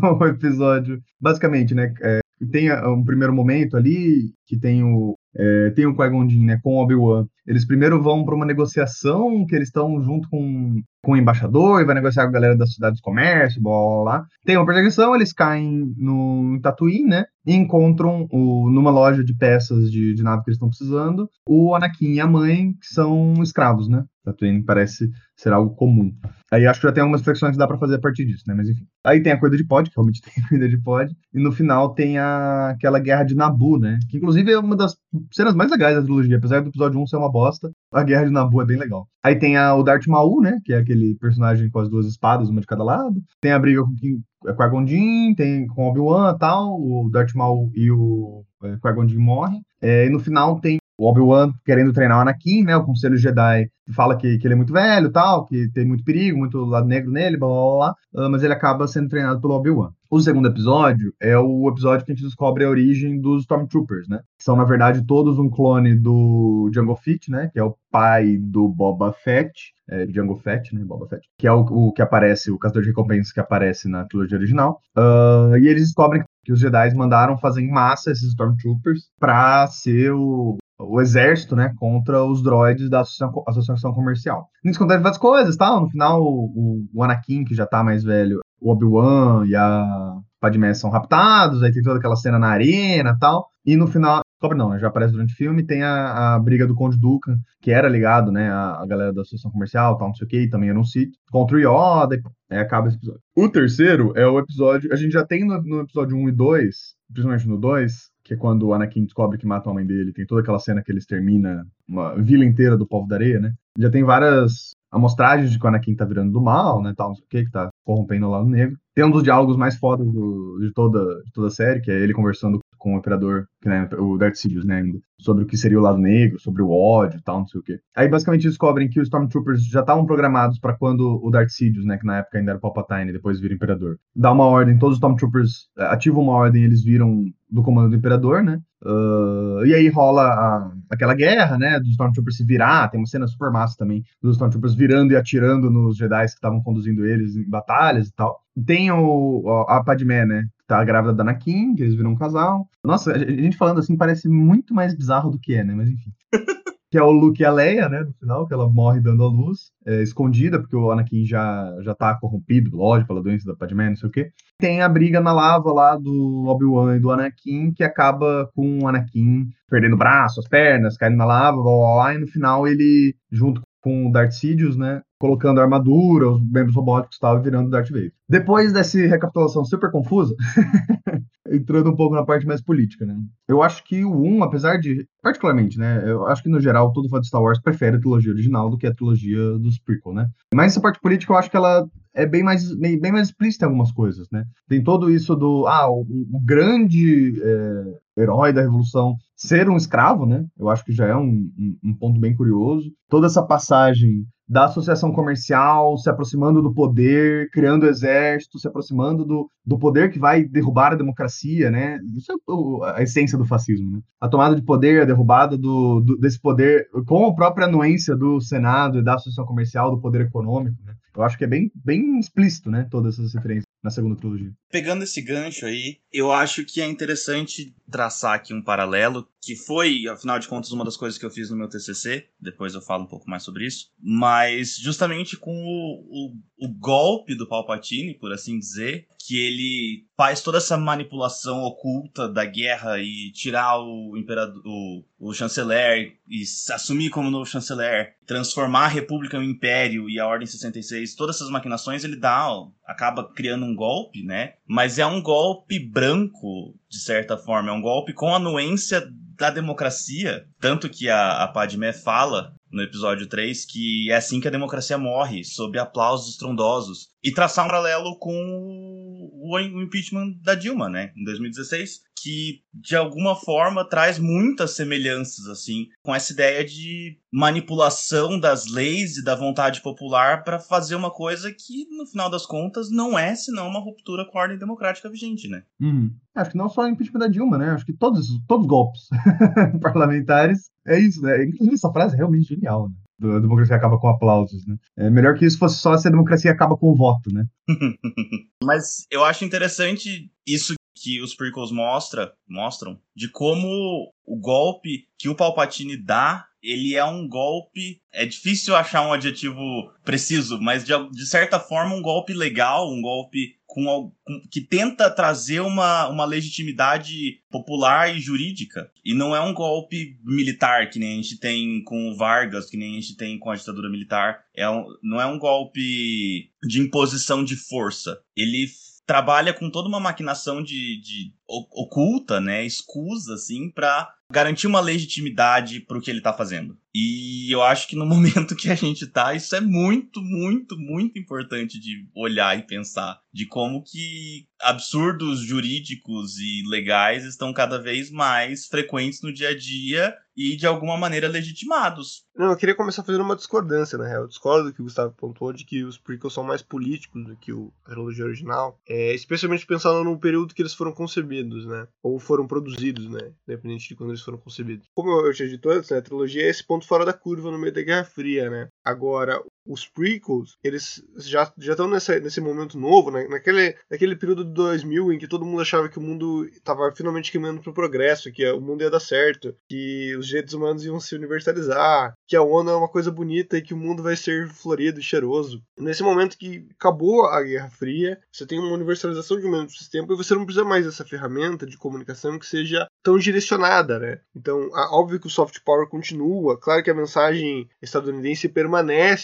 o episódio. Basicamente, né? É, tem um primeiro momento ali que tem o, é, tem o Qui-Gon né, com o Obi-Wan. Eles primeiro vão para uma negociação que eles estão junto com, com o embaixador e vai negociar com a galera da cidade de comércio, blá, blá, blá. Tem uma perseguição, eles caem no Tatooine, né, e encontram o, numa loja de peças de, de nave que eles estão precisando, o Anakin e a mãe, que são escravos, né. Tatooine parece ser algo comum. Aí acho que já tem algumas flexões que dá para fazer a partir disso, né? Mas enfim. Aí tem a coisa de pod, que realmente tem a coisa de pod. E no final tem a, aquela guerra de Nabu, né? Que inclusive é uma das cenas mais legais da trilogia. Apesar do episódio 1 ser uma bosta, a guerra de Nabu é bem legal. Aí tem a, o Darth Maul, né? Que é aquele personagem com as duas espadas, uma de cada lado. Tem a briga com, com a Gondin, tem com Obi-Wan e tal. O Darth Maul e o é, Qui-Gon morrem. É, e no final tem o Obi-Wan querendo treinar o Anakin, né? O Conselho Jedi fala que, que ele é muito velho tal, que tem muito perigo, muito lado negro nele, blá blá blá, blá mas ele acaba sendo treinado pelo Obi-Wan. O segundo episódio é o episódio que a gente descobre a origem dos Stormtroopers, né? Que são, na verdade, todos um clone do Jango Fett, né? Que é o pai do Boba Fett, é, Jango Fett, né? Boba Fett, que é o, o, que aparece, o caçador de recompensas que aparece na trilogia original. Uh, e eles descobrem que os Jedi mandaram fazer em massa esses Stormtroopers para ser o, o exército, né, contra os droids da associação, associação comercial. Nisso acontece várias coisas, tal. No final, o, o Anakin, que já tá mais velho, o Obi-Wan e a Padmé são raptados, aí tem toda aquela cena na arena tal. E no final, Cobre não, né, já aparece durante o filme, tem a, a briga do Conde Dukan, que era ligado, né, a, a galera da Associação Comercial, tal, não sei o que, também era um sítio, contra o Yoda, e aí acaba esse episódio. O terceiro é o episódio, a gente já tem no, no episódio 1 e 2, principalmente no 2, que é quando o Anakin descobre que mata a mãe dele, tem toda aquela cena que ele extermina uma vila inteira do povo da areia, né? Já tem várias amostragens de que o Anakin tá virando do mal, né, tal, não sei o que, que tá corrompendo o lado negro. Tem um dos diálogos mais fodas do, de, toda, de toda a série, que é ele conversando com o Imperador, né, o Darth Sidious, né, sobre o que seria o lado negro, sobre o ódio e tal, não sei o quê. Aí, basicamente, descobrem que os Stormtroopers já estavam programados para quando o Darth Sidious, né, que na época ainda era Palpatine e depois vira Imperador, dá uma ordem, todos os Stormtroopers eh, ativam uma ordem, eles viram do comando do Imperador, né, Uh, e aí rola a, aquela guerra, né, dos Stormtroopers se virar, tem uma cena super massa também, dos Stormtroopers virando e atirando nos Jedi que estavam conduzindo eles em batalhas e tal. Tem o, a Padmé, né, tá grávida da Anakin, que eles viram um casal. Nossa, a gente falando assim parece muito mais bizarro do que é, né, mas enfim. que é o Luke e a Leia, né, no final, que ela morre dando a luz, é, escondida, porque o Anakin já, já tá corrompido, lógico, pela doença da Padmé, não sei o quê. Tem a briga na lava lá do Obi-Wan e do Anakin, que acaba com o Anakin perdendo o braço, as pernas, caindo na lava, blá, blá, blá, e no final ele, junto com o Darth Sidious, né, colocando armadura, os membros robóticos estavam virando Darth Vader. Depois dessa recapitulação super confusa, entrando um pouco na parte mais política, né? Eu acho que o 1, apesar de. Particularmente, né? Eu acho que no geral todo fã de Star Wars prefere a trilogia original do que a trilogia dos prequel, né? Mas essa parte política eu acho que ela é bem mais, bem, bem mais explícita em algumas coisas, né? Tem todo isso do. Ah, o, o grande é, herói da revolução ser um escravo, né? Eu acho que já é um, um, um ponto bem curioso. Toda essa passagem da associação comercial se aproximando do poder, criando exército, se aproximando do, do poder que vai derrubar a democracia, né? Isso é a essência do fascismo, né? A tomada de poder, a derrubada do, do, desse poder, com a própria anuência do Senado e da associação comercial, do poder econômico, né? Eu acho que é bem, bem explícito, né? Todas essas referências na segunda trilogia. Pegando esse gancho aí, eu acho que é interessante traçar aqui um paralelo, que foi, afinal de contas, uma das coisas que eu fiz no meu TCC, depois eu falo um pouco mais sobre isso, mas justamente com o, o, o golpe do Palpatine, por assim dizer, que ele faz toda essa manipulação oculta da guerra e tirar o imperador, o, o chanceler e assumir como novo chanceler, transformar a república em um império e a ordem 66, todas essas maquinações ele dá, acaba criando um golpe, né? Mas é um golpe branco, de certa forma, é um golpe com anuência da democracia, tanto que a, a Padmé fala no episódio 3, que é assim que a democracia morre, sob aplausos estrondosos. E traçar um paralelo com o impeachment da Dilma, né, em 2016, que de alguma forma traz muitas semelhanças, assim, com essa ideia de manipulação das leis e da vontade popular para fazer uma coisa que, no final das contas, não é senão uma ruptura com a ordem democrática vigente, né? Uhum. Acho que não só o impeachment da Dilma, né? Acho que todos, todos os golpes parlamentares é isso, né? Inclusive, essa frase é realmente genial, né? A democracia acaba com aplausos, né? É melhor que isso fosse só se a democracia acaba com o voto, né? Mas eu acho interessante isso que os prequels mostra, mostram de como o golpe que o Palpatine dá ele é um golpe. É difícil achar um adjetivo preciso, mas de, de certa forma, um golpe legal, um golpe com, que tenta trazer uma, uma legitimidade popular e jurídica. E não é um golpe militar que nem a gente tem com o Vargas, que nem a gente tem com a ditadura militar. É um, não é um golpe de imposição de força. Ele trabalha com toda uma maquinação de, de oculta, né, escusa, assim, para garantir uma legitimidade para o que ele está fazendo. E eu acho que no momento que a gente tá, isso é muito, muito, muito importante de olhar e pensar de como que absurdos jurídicos e legais estão cada vez mais frequentes no dia a dia e de alguma maneira legitimados. Não, eu queria começar fazendo uma discordância, na real. Eu discordo do que o Gustavo pontuou de que os prequels são mais políticos do que o, a trilogia original, é, especialmente pensando no período que eles foram concebidos, né? Ou foram produzidos, né? Independente de quando eles foram concebidos. Como eu tinha dito antes, né, a trilogia é esse ponto fora da curva no meio da Guerra Fria, né? Agora, os prequels, eles já já estão nesse momento novo, né? naquele, naquele período de 2000 em que todo mundo achava que o mundo estava finalmente caminhando para o progresso, que o mundo ia dar certo, que os direitos humanos iam se universalizar, que a ONU é uma coisa bonita e que o mundo vai ser florido e cheiroso. Nesse momento que acabou a Guerra Fria, você tem uma universalização de um mesmo sistema e você não precisa mais dessa ferramenta de comunicação que seja tão direcionada, né? Então, óbvio que o soft power continua, claro que a mensagem estadunidense permanece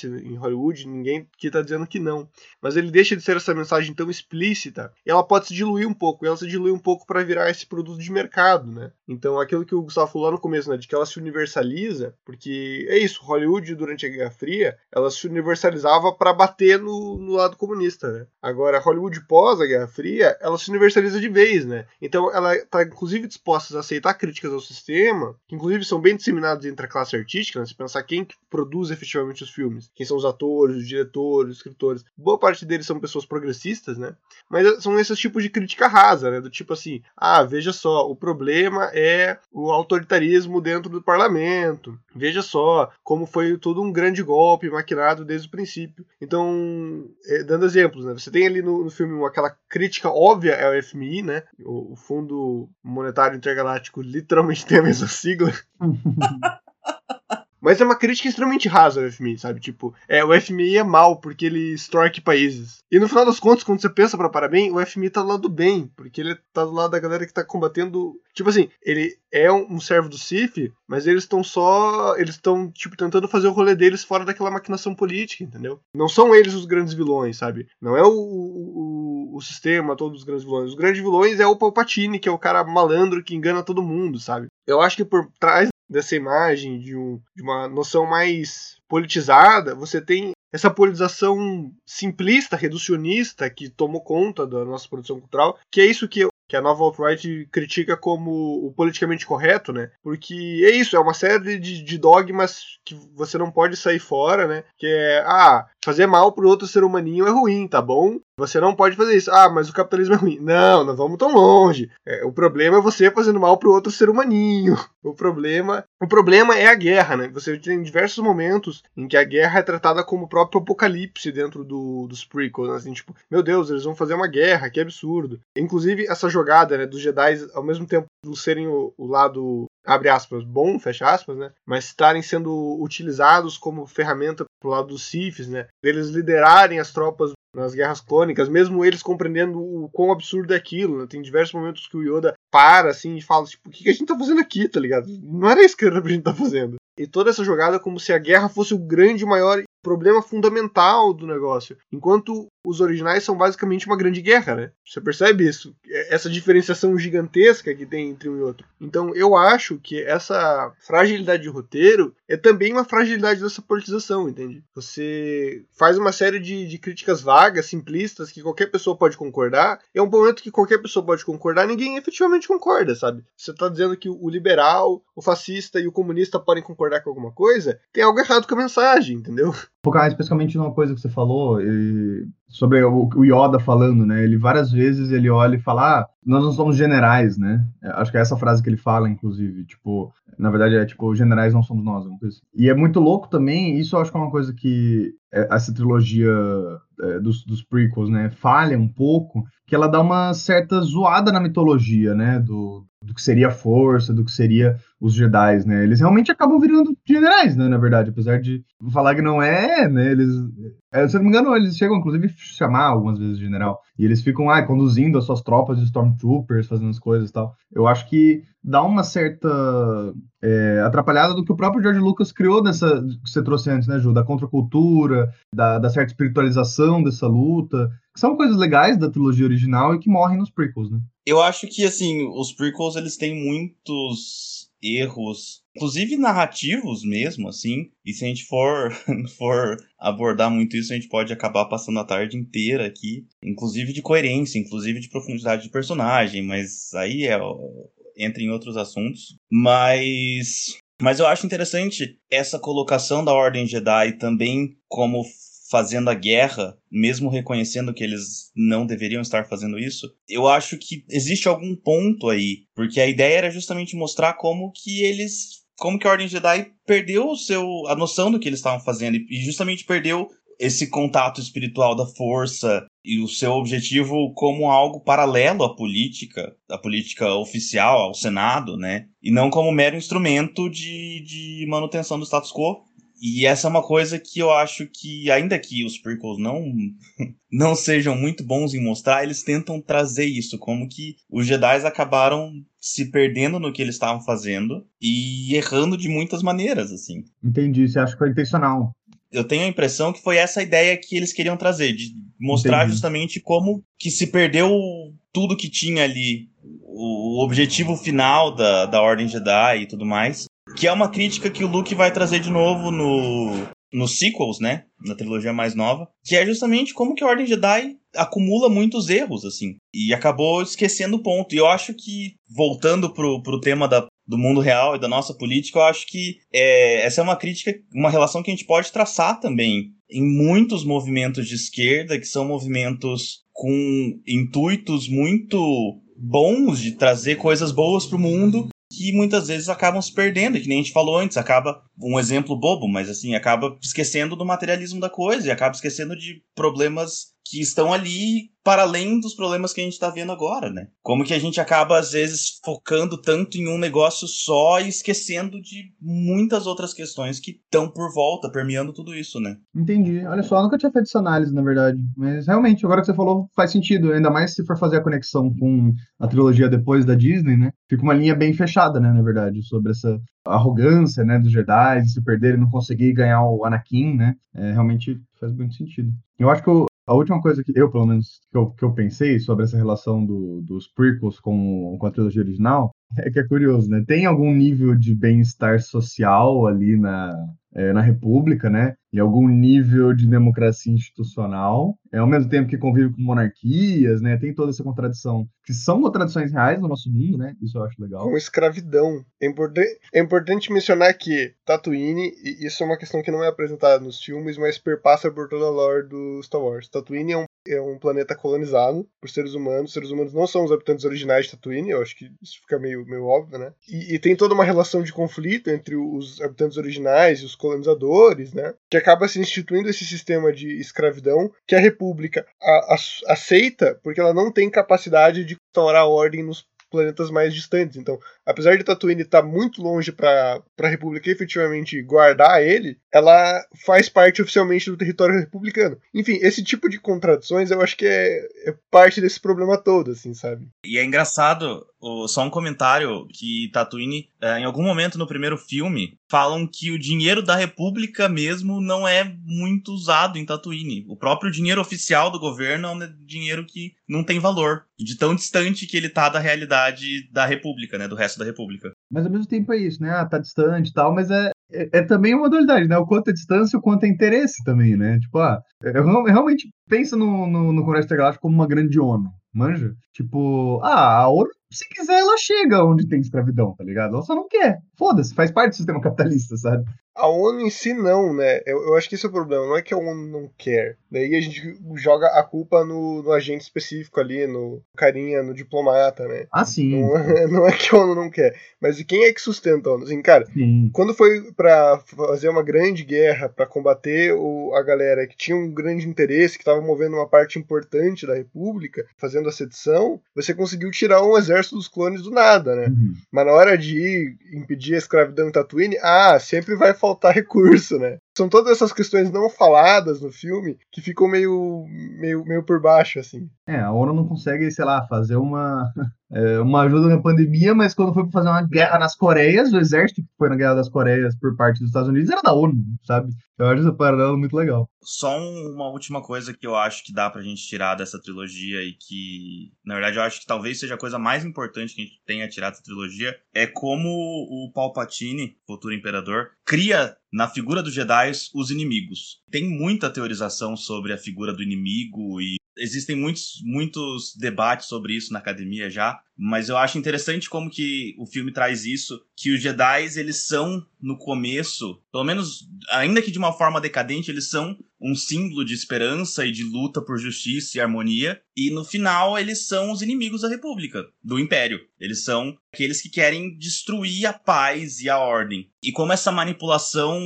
em Hollywood, ninguém que está dizendo que não. Mas ele deixa de ser essa mensagem tão explícita ela pode se diluir um pouco. Ela se dilui um pouco para virar esse produto de mercado, né? Então, aquilo que o Gustavo falou lá no começo, né? De que ela se universaliza, porque é isso, Hollywood durante a Guerra Fria, ela se universalizava para bater no, no lado comunista, né? Agora, Hollywood pós a Guerra Fria, ela se universaliza de vez, né? Então, ela está inclusive disposta a aceitar críticas ao sistema, que inclusive são bem disseminadas entre a classe artística, né? Se pensar quem que produz efetivamente os filmes, quem são os atores, os diretores, os escritores. Boa parte deles são pessoas progressistas, né? Mas são esses tipos de crítica rasa, né? Do tipo assim, ah, veja só, o problema é o autoritarismo dentro do parlamento. Veja só como foi todo um grande golpe maquinado desde o princípio. Então, é, dando exemplos, né? Você tem ali no, no filme aquela crítica óbvia ao FMI, né? O, o Fundo Monetário Intergaláctico literalmente tem a mesma sigla. Mas é uma crítica extremamente rasa ao FMI, sabe? Tipo, é, o FMI é mal porque ele extorque países. E no final das contas, quando você pensa para parar bem, o FMI tá do lado do bem, porque ele tá do lado da galera que tá combatendo. Tipo assim, ele é um servo do CIF, mas eles estão só. Eles estão, tipo, tentando fazer o rolê deles fora daquela maquinação política, entendeu? Não são eles os grandes vilões, sabe? Não é o, o, o sistema, todos os grandes vilões. Os grandes vilões é o Palpatine, que é o cara malandro que engana todo mundo, sabe? Eu acho que por trás dessa imagem, de, um, de uma noção mais politizada, você tem essa politização simplista, reducionista que tomou conta da nossa produção cultural, que é isso que que a nova alt-right critica como o politicamente correto, né? Porque é isso, é uma série de, de, dogmas que você não pode sair fora, né? Que é, ah, fazer mal pro outro ser humaninho é ruim, tá bom? Você não pode fazer isso. Ah, mas o capitalismo é ruim. Não, não vamos tão longe. É, o problema é você fazendo mal pro outro ser humaninho. O problema, o problema é a guerra, né? Você tem diversos momentos em que a guerra é tratada como o próprio apocalipse dentro do, dos prequels, né? assim, tipo, meu Deus, eles vão fazer uma guerra, que absurdo. Inclusive essa jogada, né, dos Jedi ao mesmo tempo serem o, o lado abre aspas, bom, fecha aspas, né? Mas estarem sendo utilizados como ferramenta pro lado dos Siths, né? Eles liderarem as tropas nas guerras clônicas, mesmo eles compreendendo o quão absurdo é aquilo, né? Tem diversos momentos que o Yoda para, assim, e fala, tipo, o que a gente tá fazendo aqui, tá ligado? Não era isso que pra gente tá fazendo. E toda essa jogada como se a guerra fosse o grande, maior problema fundamental do negócio. Enquanto os originais são basicamente uma grande guerra, né? Você percebe isso? Essa diferenciação gigantesca que tem entre um e outro. Então eu acho que essa fragilidade de roteiro é também uma fragilidade dessa politização, entende? Você faz uma série de, de críticas vagas, simplistas, que qualquer pessoa pode concordar. É um momento que qualquer pessoa pode concordar, ninguém efetivamente concorda, sabe? Você tá dizendo que o liberal, o fascista e o comunista podem concordar com alguma coisa, tem algo errado com a mensagem, entendeu? Focar especialmente numa coisa que você falou, sobre o, Yoda falando, né? Ele várias vezes ele olha e fala, ah, nós não somos generais, né? É, acho que é essa frase que ele fala, inclusive, tipo, na verdade é tipo, generais não somos nós, coisa assim. E é muito louco também, isso eu acho que é uma coisa que é, essa trilogia é, dos, dos prequels, né, falha um pouco, que ela dá uma certa zoada na mitologia, né? Do, do que seria a força, do que seria os Jedi, né? Eles realmente acabam virando generais, né? Na verdade, apesar de falar que não é, né? Eles, é, se eu não me engano, eles chegam inclusive a chamar algumas vezes de general e eles ficam, ah, conduzindo as suas tropas de stormtroopers, fazendo as coisas e tal. Eu acho que dá uma certa é, atrapalhada do que o próprio George Lucas criou nessa que você trouxe antes, né, Ju? Da contracultura, da, da certa espiritualização dessa luta, são coisas legais da trilogia original e que morrem nos prequels, né? Eu acho que, assim, os prequels, eles têm muitos erros, inclusive narrativos mesmo, assim. E se a gente for, for abordar muito isso, a gente pode acabar passando a tarde inteira aqui, inclusive de coerência, inclusive de profundidade de personagem, mas aí é entra em outros assuntos. Mas mas eu acho interessante essa colocação da Ordem Jedi também como fazendo a guerra, mesmo reconhecendo que eles não deveriam estar fazendo isso, eu acho que existe algum ponto aí, porque a ideia era justamente mostrar como que eles, como que a Ordem Jedi perdeu o seu a noção do que eles estavam fazendo e justamente perdeu esse contato espiritual da força e o seu objetivo como algo paralelo à política, à política oficial, ao Senado, né? E não como mero instrumento de, de manutenção do status quo. E essa é uma coisa que eu acho que, ainda que os prequels não, não sejam muito bons em mostrar, eles tentam trazer isso, como que os Jedi acabaram se perdendo no que eles estavam fazendo e errando de muitas maneiras, assim. Entendi, você acha que foi intencional eu tenho a impressão que foi essa ideia que eles queriam trazer, de mostrar Entendi. justamente como que se perdeu tudo que tinha ali, o objetivo final da, da Ordem Jedi e tudo mais, que é uma crítica que o Luke vai trazer de novo no, nos sequels, né, na trilogia mais nova, que é justamente como que a Ordem Jedi acumula muitos erros, assim, e acabou esquecendo o ponto. E eu acho que, voltando pro, pro tema da, do mundo real e da nossa política, eu acho que é, essa é uma crítica, uma relação que a gente pode traçar também em muitos movimentos de esquerda, que são movimentos com intuitos muito bons de trazer coisas boas para o mundo, que muitas vezes acabam se perdendo, que nem a gente falou antes, acaba um exemplo bobo, mas assim, acaba esquecendo do materialismo da coisa e acaba esquecendo de problemas que estão ali para além dos problemas que a gente está vendo agora, né? Como que a gente acaba, às vezes, focando tanto em um negócio só e esquecendo de muitas outras questões que estão por volta, permeando tudo isso, né? Entendi. Olha só, eu nunca tinha feito essa análise, na verdade. Mas realmente, agora que você falou, faz sentido. Ainda mais se for fazer a conexão com a trilogia depois da Disney, né? Fica uma linha bem fechada, né, na verdade, sobre essa arrogância, né, dos Jedi, se perderem e não conseguir ganhar o Anakin, né? É, realmente faz muito sentido. Eu acho que a última coisa que eu, pelo menos, que eu, que eu pensei sobre essa relação do, dos prequels com, com a trilogia original é que é curioso, né? Tem algum nível de bem-estar social ali na, é, na República, né? E algum nível de democracia institucional, é, ao mesmo tempo que convive com monarquias, né? Tem toda essa contradição, que são contradições reais no nosso mundo, né? Isso eu acho legal. Com escravidão. É, importante, é importante mencionar que Tatooine, e isso é uma questão que não é apresentada nos filmes, mas perpassa por toda a lore do Star Wars. Tatooine é um é um planeta colonizado por seres humanos. Os seres humanos não são os habitantes originais de Tatooine, eu acho que isso fica meio, meio óbvio, né? E, e, tem toda uma relação de conflito entre os habitantes originais e os colonizadores, né? Que acaba se instituindo esse sistema de escravidão que a República a, a, aceita porque ela não tem capacidade de instaurar ordem nos planetas mais distantes. Então, apesar de Tatooine estar tá muito longe para a República efetivamente guardar ele, ela faz parte oficialmente do território republicano. Enfim, esse tipo de contradições eu acho que é, é parte desse problema todo, assim, sabe? E é engraçado, só um comentário que Tatooine, é, em algum momento no primeiro filme, falam que o dinheiro da República mesmo não é muito usado em Tatooine. O próprio dinheiro oficial do governo é um dinheiro que não tem valor, de tão distante que ele tá da realidade da República, né, do resto da República. Mas ao mesmo tempo é isso, né? Ah, tá distante e tal, mas é, é, é, também uma dualidade, né? O quanto é distância, o quanto é interesse também, né? Tipo, ah, eu realmente penso no, no, no Congresso Intergaláctico como uma grande ONU, manja? Tipo, ah, a ONU, se quiser, ela chega onde tem escravidão, tá ligado? Ela só não quer. Foda-se, faz parte do sistema capitalista, sabe? A ONU em si não, né? Eu, eu, acho que esse é o problema. Não é que a ONU não quer. Daí a gente joga a culpa no, no agente específico ali, no carinha, no diplomata, né? Ah, sim. Não, é, não é que a ONU não quer. Mas quem é que sustenta a ONU? Assim, cara, sim. quando foi para fazer uma grande guerra, para combater o, a galera que tinha um grande interesse, que estava movendo uma parte importante da República, fazendo a sedição, você conseguiu tirar um exército dos clones do nada, né? Uhum. Mas na hora de impedir a escravidão em Tatooine, ah, sempre vai faltar faltar recurso, né? São todas essas questões não faladas no filme que ficam meio, meio, meio por baixo, assim. É, a ONU não consegue, sei lá, fazer uma, é, uma ajuda na pandemia, mas quando foi fazer uma guerra nas Coreias, o exército que foi na Guerra das Coreias por parte dos Estados Unidos era da ONU, sabe? Eu acho esse paralelo muito legal. Só uma última coisa que eu acho que dá pra gente tirar dessa trilogia e que, na verdade, eu acho que talvez seja a coisa mais importante que a gente tenha tirado dessa trilogia é como o Palpatine, futuro imperador, cria na figura dos Jedi os inimigos. Tem muita teorização sobre a figura do inimigo e existem muitos, muitos debates sobre isso na academia já, mas eu acho interessante como que o filme traz isso, que os Jedi, eles são, no começo, pelo menos, ainda que de uma forma decadente, eles são um símbolo de esperança e de luta por justiça e harmonia, e no final eles são os inimigos da República, do Império. Eles são aqueles que querem destruir a paz e a ordem. E como essa manipulação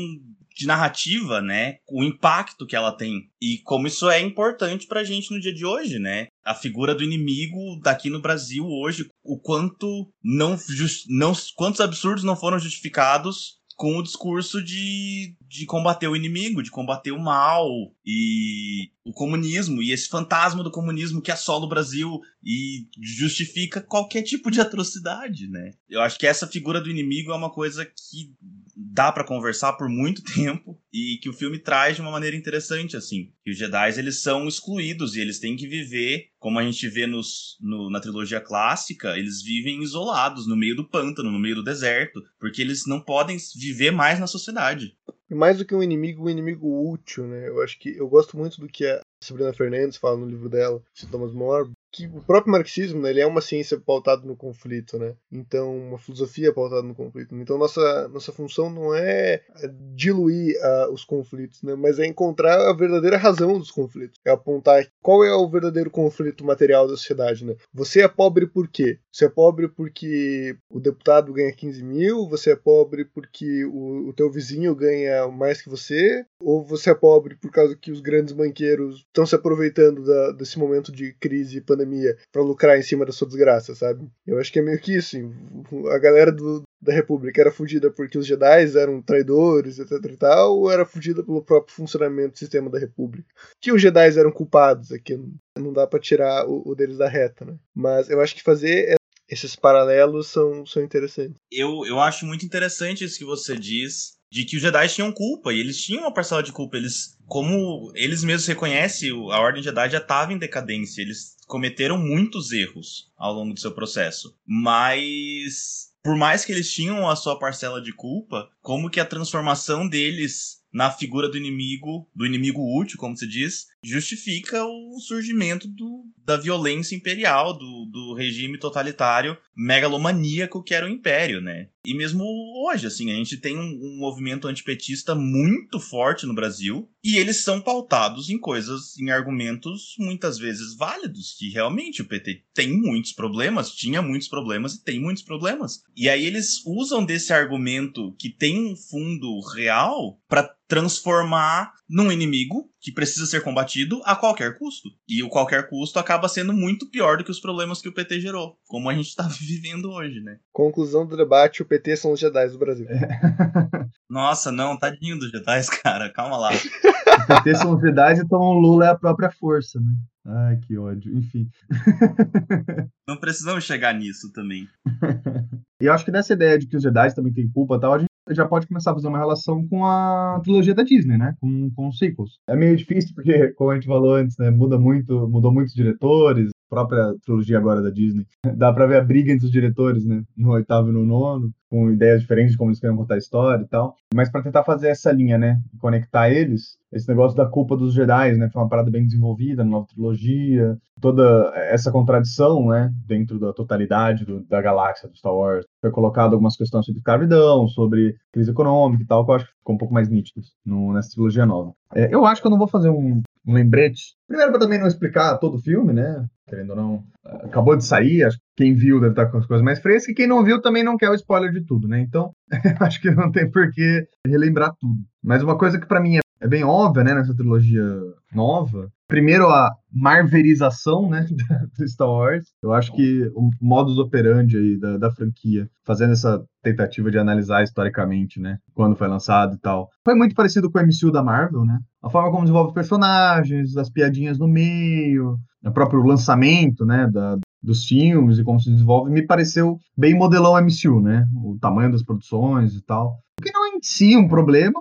de narrativa, né? O impacto que ela tem. E como isso é importante pra gente no dia de hoje, né? A figura do inimigo daqui no Brasil hoje, o quanto não, just, não quantos absurdos não foram justificados com o discurso de, de combater o inimigo, de combater o mal e o comunismo, e esse fantasma do comunismo que assola o Brasil e justifica qualquer tipo de atrocidade, né? Eu acho que essa figura do inimigo é uma coisa que dá para conversar por muito tempo e que o filme traz de uma maneira interessante, assim. Que os Jedi, eles são excluídos e eles têm que viver, como a gente vê nos, no, na trilogia clássica, eles vivem isolados, no meio do pântano, no meio do deserto, porque eles não podem viver mais na sociedade. E mais do que um inimigo, um inimigo útil, né? Eu acho que eu gosto muito do que a Sabrina Fernandes fala no livro dela, de Thomas More, que o próprio marxismo né, ele é uma ciência pautada no conflito, né? Então, uma filosofia pautada no conflito. Então, nossa, nossa função não é diluir uh, os conflitos, né? Mas é encontrar a verdadeira razão dos conflitos. É apontar qual é o verdadeiro conflito material da sociedade, né? Você é pobre por quê? Você é pobre porque o deputado ganha 15 mil? Você é pobre porque o, o teu vizinho ganha mais que você? Ou você é pobre por causa que os grandes banqueiros estão se aproveitando da, desse momento de crise pandemia pandemia para lucrar em cima da sua desgraça, sabe? Eu acho que é meio que isso. A galera do, da República era fugida porque os Jedi eram traidores, etc e tal, ou era fugida pelo próprio funcionamento do sistema da República? Que os Jedi eram culpados aqui, não dá para tirar o, o, deles da reta, né? Mas eu acho que fazer esses paralelos são, são interessantes. Eu, eu acho muito interessante isso que você diz, de que os Jedi tinham culpa, e eles tinham uma parcela de culpa. Eles, como eles mesmos reconhecem, a Ordem Jedi já estava em decadência. Eles cometeram muitos erros ao longo do seu processo. Mas, por mais que eles tinham a sua parcela de culpa, como que a transformação deles na figura do inimigo, do inimigo útil, como se diz, justifica o surgimento do, da violência imperial, do, do regime totalitário megalomaníaco que era o Império, né? E mesmo hoje, assim, a gente tem um, um, movimento antipetista muito forte no Brasil e eles são pautados em coisas, em argumentos muitas vezes válidos, que realmente o PT tem muitos problemas, tinha muitos problemas e tem muitos problemas. E aí eles usam desse argumento que tem um fundo real para transformar num inimigo que precisa ser combatido a qualquer custo. E o qualquer custo acaba sendo muito pior do que os problemas que o PT gerou, como a gente está vivendo hoje, né? Conclusão do debate: o PT são os Jedi do Brasil. É. Nossa, não, tadinho dos Jedi, cara, calma lá. o PT são os Jedi, então o Lula é a própria força, né? Ai, que ódio. Enfim. Não precisamos chegar nisso também. e eu acho que nessa ideia de que os Jedi também têm culpa tal, a gente já pode começar a fazer uma relação com a trilogia da Disney, né? Com, com os sequels. É meio difícil porque, como a gente falou antes, né? Muda muito, mudou muitos diretores, própria trilogia agora da Disney. Dá pra ver a briga entre os diretores, né? No oitavo e no nono, com ideias diferentes de como eles querem contar a história e tal. Mas para tentar fazer essa linha, né? Conectar eles, esse negócio da culpa dos Jedi, né? Foi uma parada bem desenvolvida na nova trilogia, toda essa contradição, né? Dentro da totalidade do, da galáxia do Star Wars. Foi colocado algumas questões sobre escravidão, sobre crise econômica e tal, que eu acho que ficou um pouco mais nítido no, nessa trilogia nova. É, eu acho que eu não vou fazer um, um lembrete. Primeiro, para também não explicar todo o filme, né? Querendo ou não, acabou de sair, acho que quem viu deve estar com as coisas mais frescas, e quem não viu também não quer o spoiler de tudo, né? Então, acho que não tem por que relembrar tudo. Mas uma coisa que para mim é é bem óbvia, né, nessa trilogia nova. Primeiro, a marverização, né, do Star Wars. Eu acho que o modus operandi aí da, da franquia, fazendo essa tentativa de analisar historicamente, né, quando foi lançado e tal, foi muito parecido com o MCU da Marvel, né? A forma como desenvolve personagens, as piadinhas no meio, o próprio lançamento, né, da, dos filmes e como se desenvolve, me pareceu bem modelão MCU, né? O tamanho das produções e tal. O que não é em si um problema,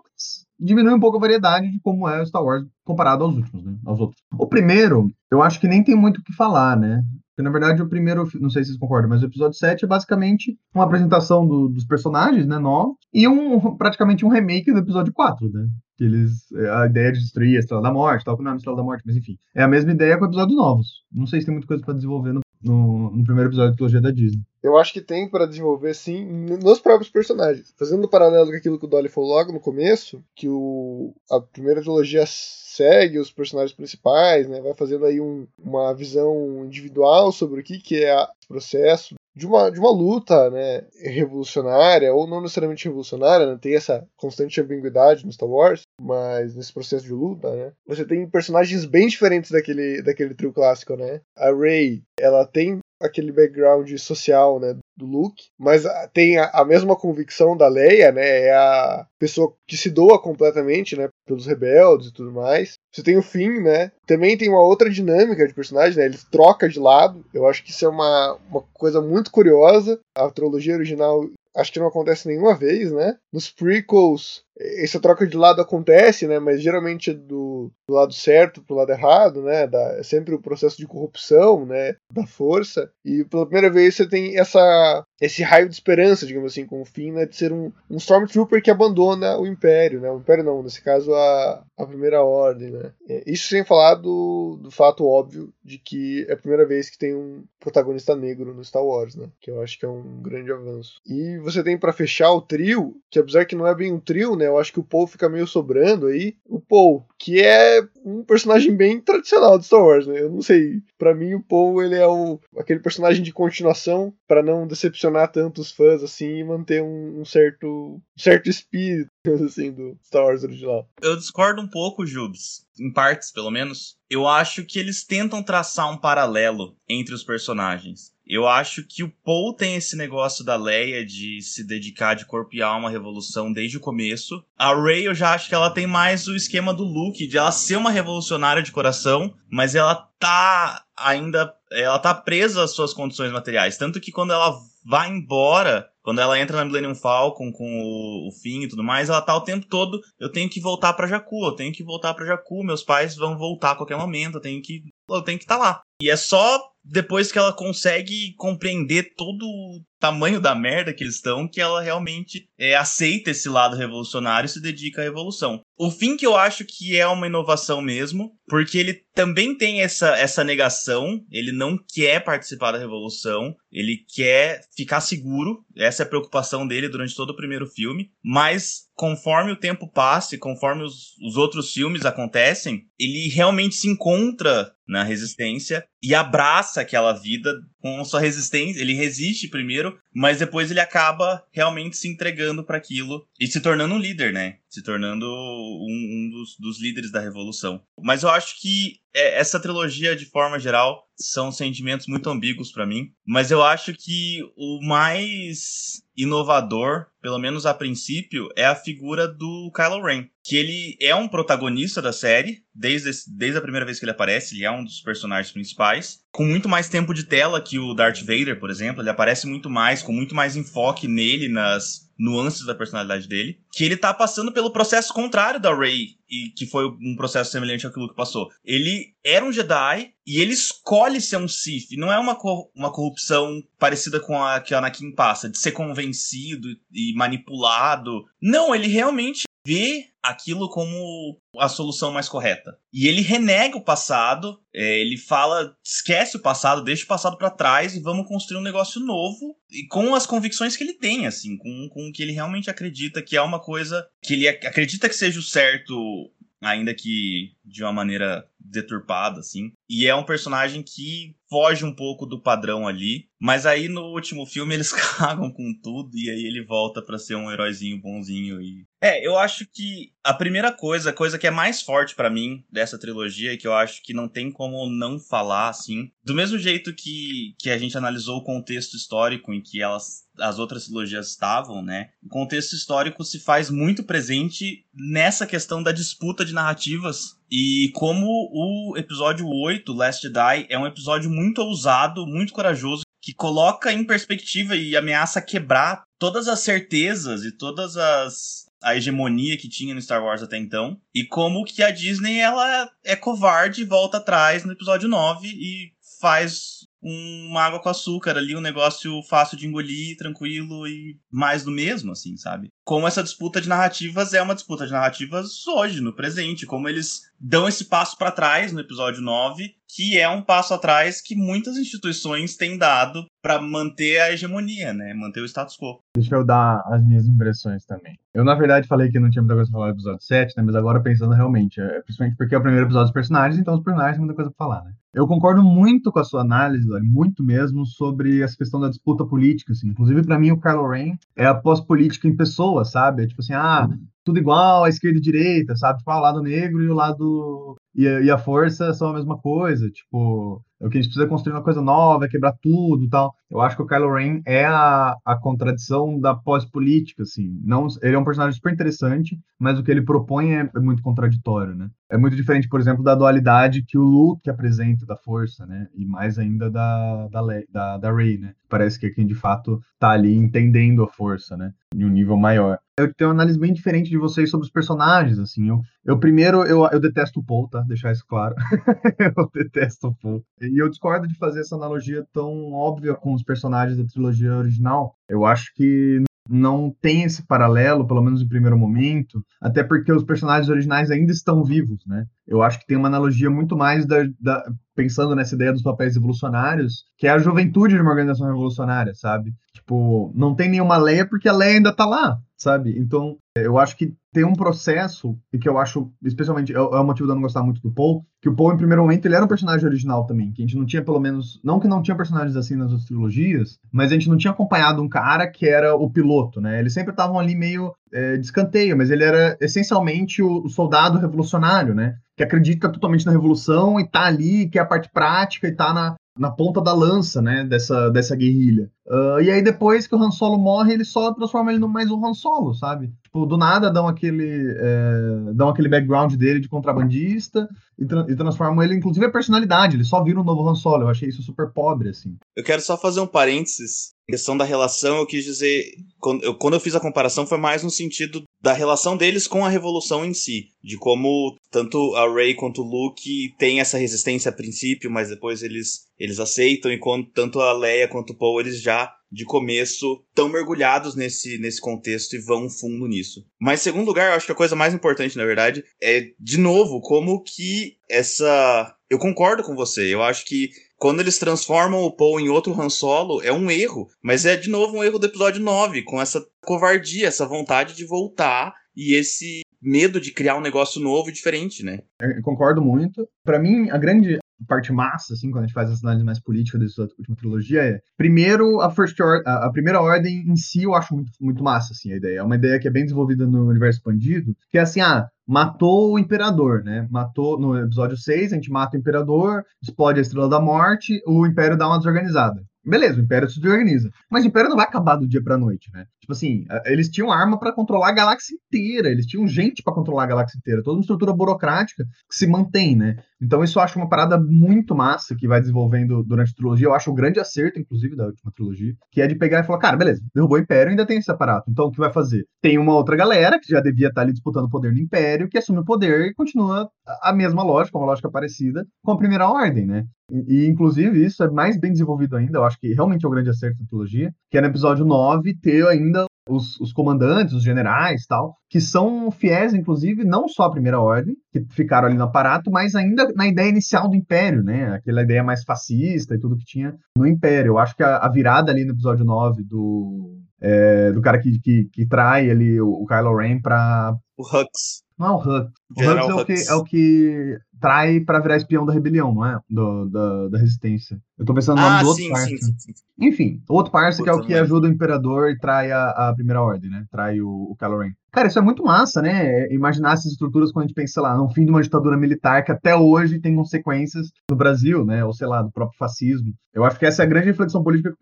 diminui um pouco a variedade de como é o Star Wars comparado aos últimos, né? Aos outros. O primeiro, eu acho que nem tem muito o que falar, né? Porque, na verdade, o primeiro, não sei se vocês concordam, mas o episódio 7 é basicamente uma apresentação do, dos personagens, né, novos, e um, praticamente um remake do episódio 4, né? Que eles, é, a ideia de destruir a Estrela da Morte, tal, que não é a Estrela da Morte, mas enfim. É a mesma ideia com episódios novos. Não sei se tem muita coisa para desenvolver no, no, no primeiro episódio da trilogia da Disney. Eu acho que tem para desenvolver, sim, nos próprios personagens. Fazendo um paralelo com aquilo que o Dolly falou logo no começo, que o, a primeira trilogia segue os personagens principais, né? Vai fazendo aí um, uma visão individual sobre o que, que é esse processo de uma, de uma luta né, revolucionária, ou não necessariamente revolucionária, né, tem essa constante ambiguidade no Star Wars, mas nesse processo de luta, né, você tem personagens bem diferentes daquele, daquele trio clássico, né? A Rey, ela tem aquele background social, né, do Luke, mas tem a, a, mesma convicção da Leia, né, é a pessoa que se doa completamente, né, pelos rebeldes e tudo mais. Você tem o Finn, né, também tem uma outra dinâmica de personagem, né, ele troca de lado, eu acho que isso é uma, uma coisa muito curiosa. A trilogia original acho que não acontece nenhuma vez, né? Nos prequels, essa troca de lado acontece, né? Mas geralmente é do, do lado certo pro lado errado, né? Da, é sempre o processo de corrupção, né? Da força. E pela primeira vez você tem essa, esse raio de esperança, digamos assim, com o fim, né? De ser um, um Stormtrooper que abandona o Império, né? O Império não, nesse caso a, a Primeira Ordem, né? É, isso sem falar do, do fato óbvio de que é a primeira vez que tem um protagonista negro no Star Wars, né? Que eu acho que é um grande avanço. E você tem para fechar o trio, que apesar que não é bem um trio, né? Eu acho que o Paul fica meio sobrando aí. O Paul, que é um personagem bem tradicional de Star Wars, né? Eu não sei. para mim, o Paul, ele é o, aquele personagem de continuação para não decepcionar tantos fãs, assim, e manter um, um certo, certo espírito, assim, do Star Wars original. Eu discordo um pouco, Jubes. Em partes, pelo menos. Eu acho que eles tentam traçar um paralelo entre os personagens. Eu acho que o Paul tem esse negócio da Leia de se dedicar de corpo e alma à revolução desde o começo. A Rey, eu já acho que ela tem mais o esquema do Luke, de ela ser uma revolucionária de coração, mas ela tá ainda. Ela tá presa às suas condições materiais. Tanto que quando ela vai embora, quando ela entra na Millennium Falcon com o, Finn e tudo mais, ela tá o tempo todo, eu tenho que voltar para Jakku, eu tenho que voltar para Jakku, meus pais vão voltar a qualquer momento, eu tenho que eu tenho que estar tá lá. E é só depois que ela consegue compreender todo o tamanho da merda que eles estão, que ela realmente é, aceita esse lado revolucionário e se dedica à revolução. O fim que eu acho que é uma inovação mesmo, porque ele também tem essa, essa negação, ele não quer participar da revolução, ele quer ficar seguro, essa é a preocupação dele durante todo o primeiro filme, mas conforme o tempo passa e conforme os, os outros filmes acontecem, ele realmente se encontra na resistência e abraça aquela vida com sua resistência. Ele resiste primeiro, mas depois ele acaba realmente se entregando para aquilo e se tornando um líder, né? Se tornando um, um dos, dos, líderes da revolução. Mas eu acho que é, essa trilogia, de forma geral, são sentimentos muito ambíguos para mim. Mas eu acho que o mais inovador, pelo menos a princípio, é a figura do Kylo Ren. Que ele é um protagonista da série, desde, desde a primeira vez que ele aparece, ele é um dos personagens principais. Com muito mais tempo de tela que o Darth Vader, por exemplo, ele aparece muito mais, com muito mais enfoque nele, nas nuances da personalidade dele, que ele tá passando pelo processo contrário da Rey, e que foi um processo semelhante ao que o Luke passou. Ele era um Jedi e ele escolhe ser um Sith. Não é uma, uma corrupção parecida com a que a Anakin passa, de ser convencido e manipulado. Não, ele realmente vê aquilo como a solução mais correta. E ele renega o passado, é, ele fala, esquece o passado, deixa o passado para trás e vamos construir um negócio novo e com as convicções que ele tem, assim, com, com o que ele realmente acredita que é uma coisa que ele acredita que seja o certo ainda que de uma maneira deturpada, assim. E é um personagem que foge um pouco do padrão ali, mas aí no último filme eles cagam com tudo e aí ele volta para ser um heróizinho bonzinho e É, eu acho que a primeira coisa, a coisa que é mais forte para mim dessa trilogia que eu acho que não tem como não falar assim, do mesmo jeito que que a gente analisou o contexto histórico em que elas as outras trilogias estavam, né? O contexto histórico se faz muito presente nessa questão da disputa de narrativas e como o episódio 8, Last Die, é um episódio muito ousado, muito corajoso, que coloca em perspectiva e ameaça quebrar todas as certezas e todas as a hegemonia que tinha no Star Wars até então, e como que a Disney ela é covarde e volta atrás no episódio 9 e faz uma água com açúcar ali, um negócio fácil de engolir, tranquilo e mais do mesmo, assim, sabe? Como essa disputa de narrativas é uma disputa de narrativas hoje, no presente, como eles dão esse passo para trás no episódio 9, que é um passo atrás que muitas instituições têm dado para manter a hegemonia, né? Manter o status quo. Deixa eu dar as minhas impressões também. Eu, na verdade, falei que não tinha muita coisa pra falar do episódio 7, né? Mas agora pensando realmente, é, principalmente porque é o primeiro episódio dos personagens, então os personagens têm muita coisa pra falar, né? Eu concordo muito com a sua análise, muito mesmo, sobre essa questão da disputa política, assim. Inclusive, para mim, o Kylo Ren é a pós-política em pessoa, sabe? É tipo assim, ah, tudo igual, a esquerda e direita, sabe? Tipo, ah, o lado negro e o lado. E, e a força são a mesma coisa. Tipo, o que a gente precisa é construir uma coisa nova, é quebrar tudo tal. Eu acho que o Kylo Ren é a, a contradição da pós-política, assim. Não, ele é um personagem super interessante, mas o que ele propõe é, é, muito contraditório, né? É muito diferente, por exemplo, da dualidade que o Luke apresenta da força, né? E mais ainda da, da, da, da Rey, né? Parece que é quem de fato tá ali entendendo a força, né? Em um nível maior. Eu tenho uma análise bem diferente de vocês sobre os personagens, assim. Eu, eu primeiro, eu, eu detesto o Paul, tá? Deixar isso claro. eu detesto o Paul. E eu discordo de fazer essa analogia tão óbvia com os personagens da trilogia original. Eu acho que não tem esse paralelo, pelo menos em primeiro momento, até porque os personagens originais ainda estão vivos, né? Eu acho que tem uma analogia muito mais da, da, pensando nessa ideia dos papéis evolucionários, que é a juventude de uma organização revolucionária, sabe? Tipo, não tem nenhuma Leia porque a Leia ainda tá lá, sabe? Então, eu acho que tem um processo, e que eu acho, especialmente, é, é o motivo de eu não gostar muito do Paul, que o Paul, em primeiro momento, ele era um personagem original também, que a gente não tinha, pelo menos, não que não tinha personagens assim nas outras trilogias, mas a gente não tinha acompanhado um cara que era o piloto, né? Eles sempre estavam ali meio é, de escanteio, mas ele era essencialmente o, o soldado revolucionário, né? Que acredita totalmente na revolução e tá ali, que é a parte prática e tá na, na ponta da lança, né, dessa, dessa guerrilha. Uh, e aí depois que o Han Solo morre, ele só transforma ele no mais um Han Solo, sabe? Tipo, do nada dão aquele, é, dão aquele background dele de contrabandista e, tra e transformam ele, inclusive, a personalidade. Ele só vira um novo Han Solo. Eu achei isso super pobre, assim. Eu quero só fazer um parênteses. Questão da relação, eu quis dizer. Quando eu, quando eu fiz a comparação, foi mais no sentido da relação deles com a revolução em si. De como tanto a Rey quanto o Luke têm essa resistência a princípio, mas depois eles, eles aceitam, e quando, tanto a Leia quanto o Paul eles já de começo tão mergulhados nesse, nesse contexto e vão fundo nisso. Mas, em segundo lugar, eu acho que a coisa mais importante, na verdade, é, de novo, como que essa. Eu concordo com você. Eu acho que quando eles transformam o Paul em outro Han Solo, é um erro. Mas é, de novo, um erro do episódio 9, com essa covardia, essa vontade de voltar e esse medo de criar um negócio novo e diferente, né? Eu concordo muito. Para mim, a grande parte massa, assim, quando a gente faz essa análise mais política dessa última trilogia, é primeiro a First Order, a, a, primeira ordem em si eu acho muito, muito massa, assim, a ideia. É uma ideia que é bem desenvolvida no universo expandido, que é assim, ah, matou o imperador, né? Matou no episódio 6, a gente mata o imperador, explode a estrela da morte, o império dá uma desorganizada. Beleza, o Império se desorganiza. Mas o Império não vai acabar do dia pra noite, né? Tipo assim, eles tinham arma para controlar a galáxia inteira, eles tinham gente para controlar a galáxia inteira, toda uma estrutura burocrática que se mantém, né? Então isso eu acho uma parada muito massa que vai desenvolvendo durante a trilogia. Eu acho o um grande acerto, inclusive, da última trilogia, que é de pegar e falar, cara, beleza, derrubou o Império, ainda tem esse aparato. Então o que vai fazer? Tem uma outra galera que já devia estar ali disputando o poder no Império, que assume o poder e continua a mesma lógica, uma lógica parecida com a Primeira Ordem, né? E, inclusive, isso é mais bem desenvolvido ainda, eu acho que realmente é o grande acerto da trilogia, que é no episódio 9 ter ainda os, os comandantes, os generais tal, que são fiéis, inclusive, não só à Primeira Ordem, que ficaram ali no aparato, mas ainda na ideia inicial do Império, né? Aquela ideia mais fascista e tudo que tinha no Império. Eu acho que a, a virada ali no episódio 9 do, é, do cara que, que, que trai ali o, o Kylo Ren pra. O Hux. Não é o Hux. O Hux é o, que, é o que trai para virar espião da rebelião, não é? Do, da, da resistência. Eu tô pensando no nome ah, do outro sim, parça. sim, sim, sim. Enfim, o outro parça que é o que ajuda o Imperador e trai a, a Primeira Ordem, né? Trai o, o Kylo Ren. Cara, isso é muito massa, né? Imaginar essas estruturas quando a gente pensa, sei lá, no fim de uma ditadura militar que até hoje tem consequências no Brasil, né? Ou sei lá, do próprio fascismo. Eu acho que essa é a grande reflexão política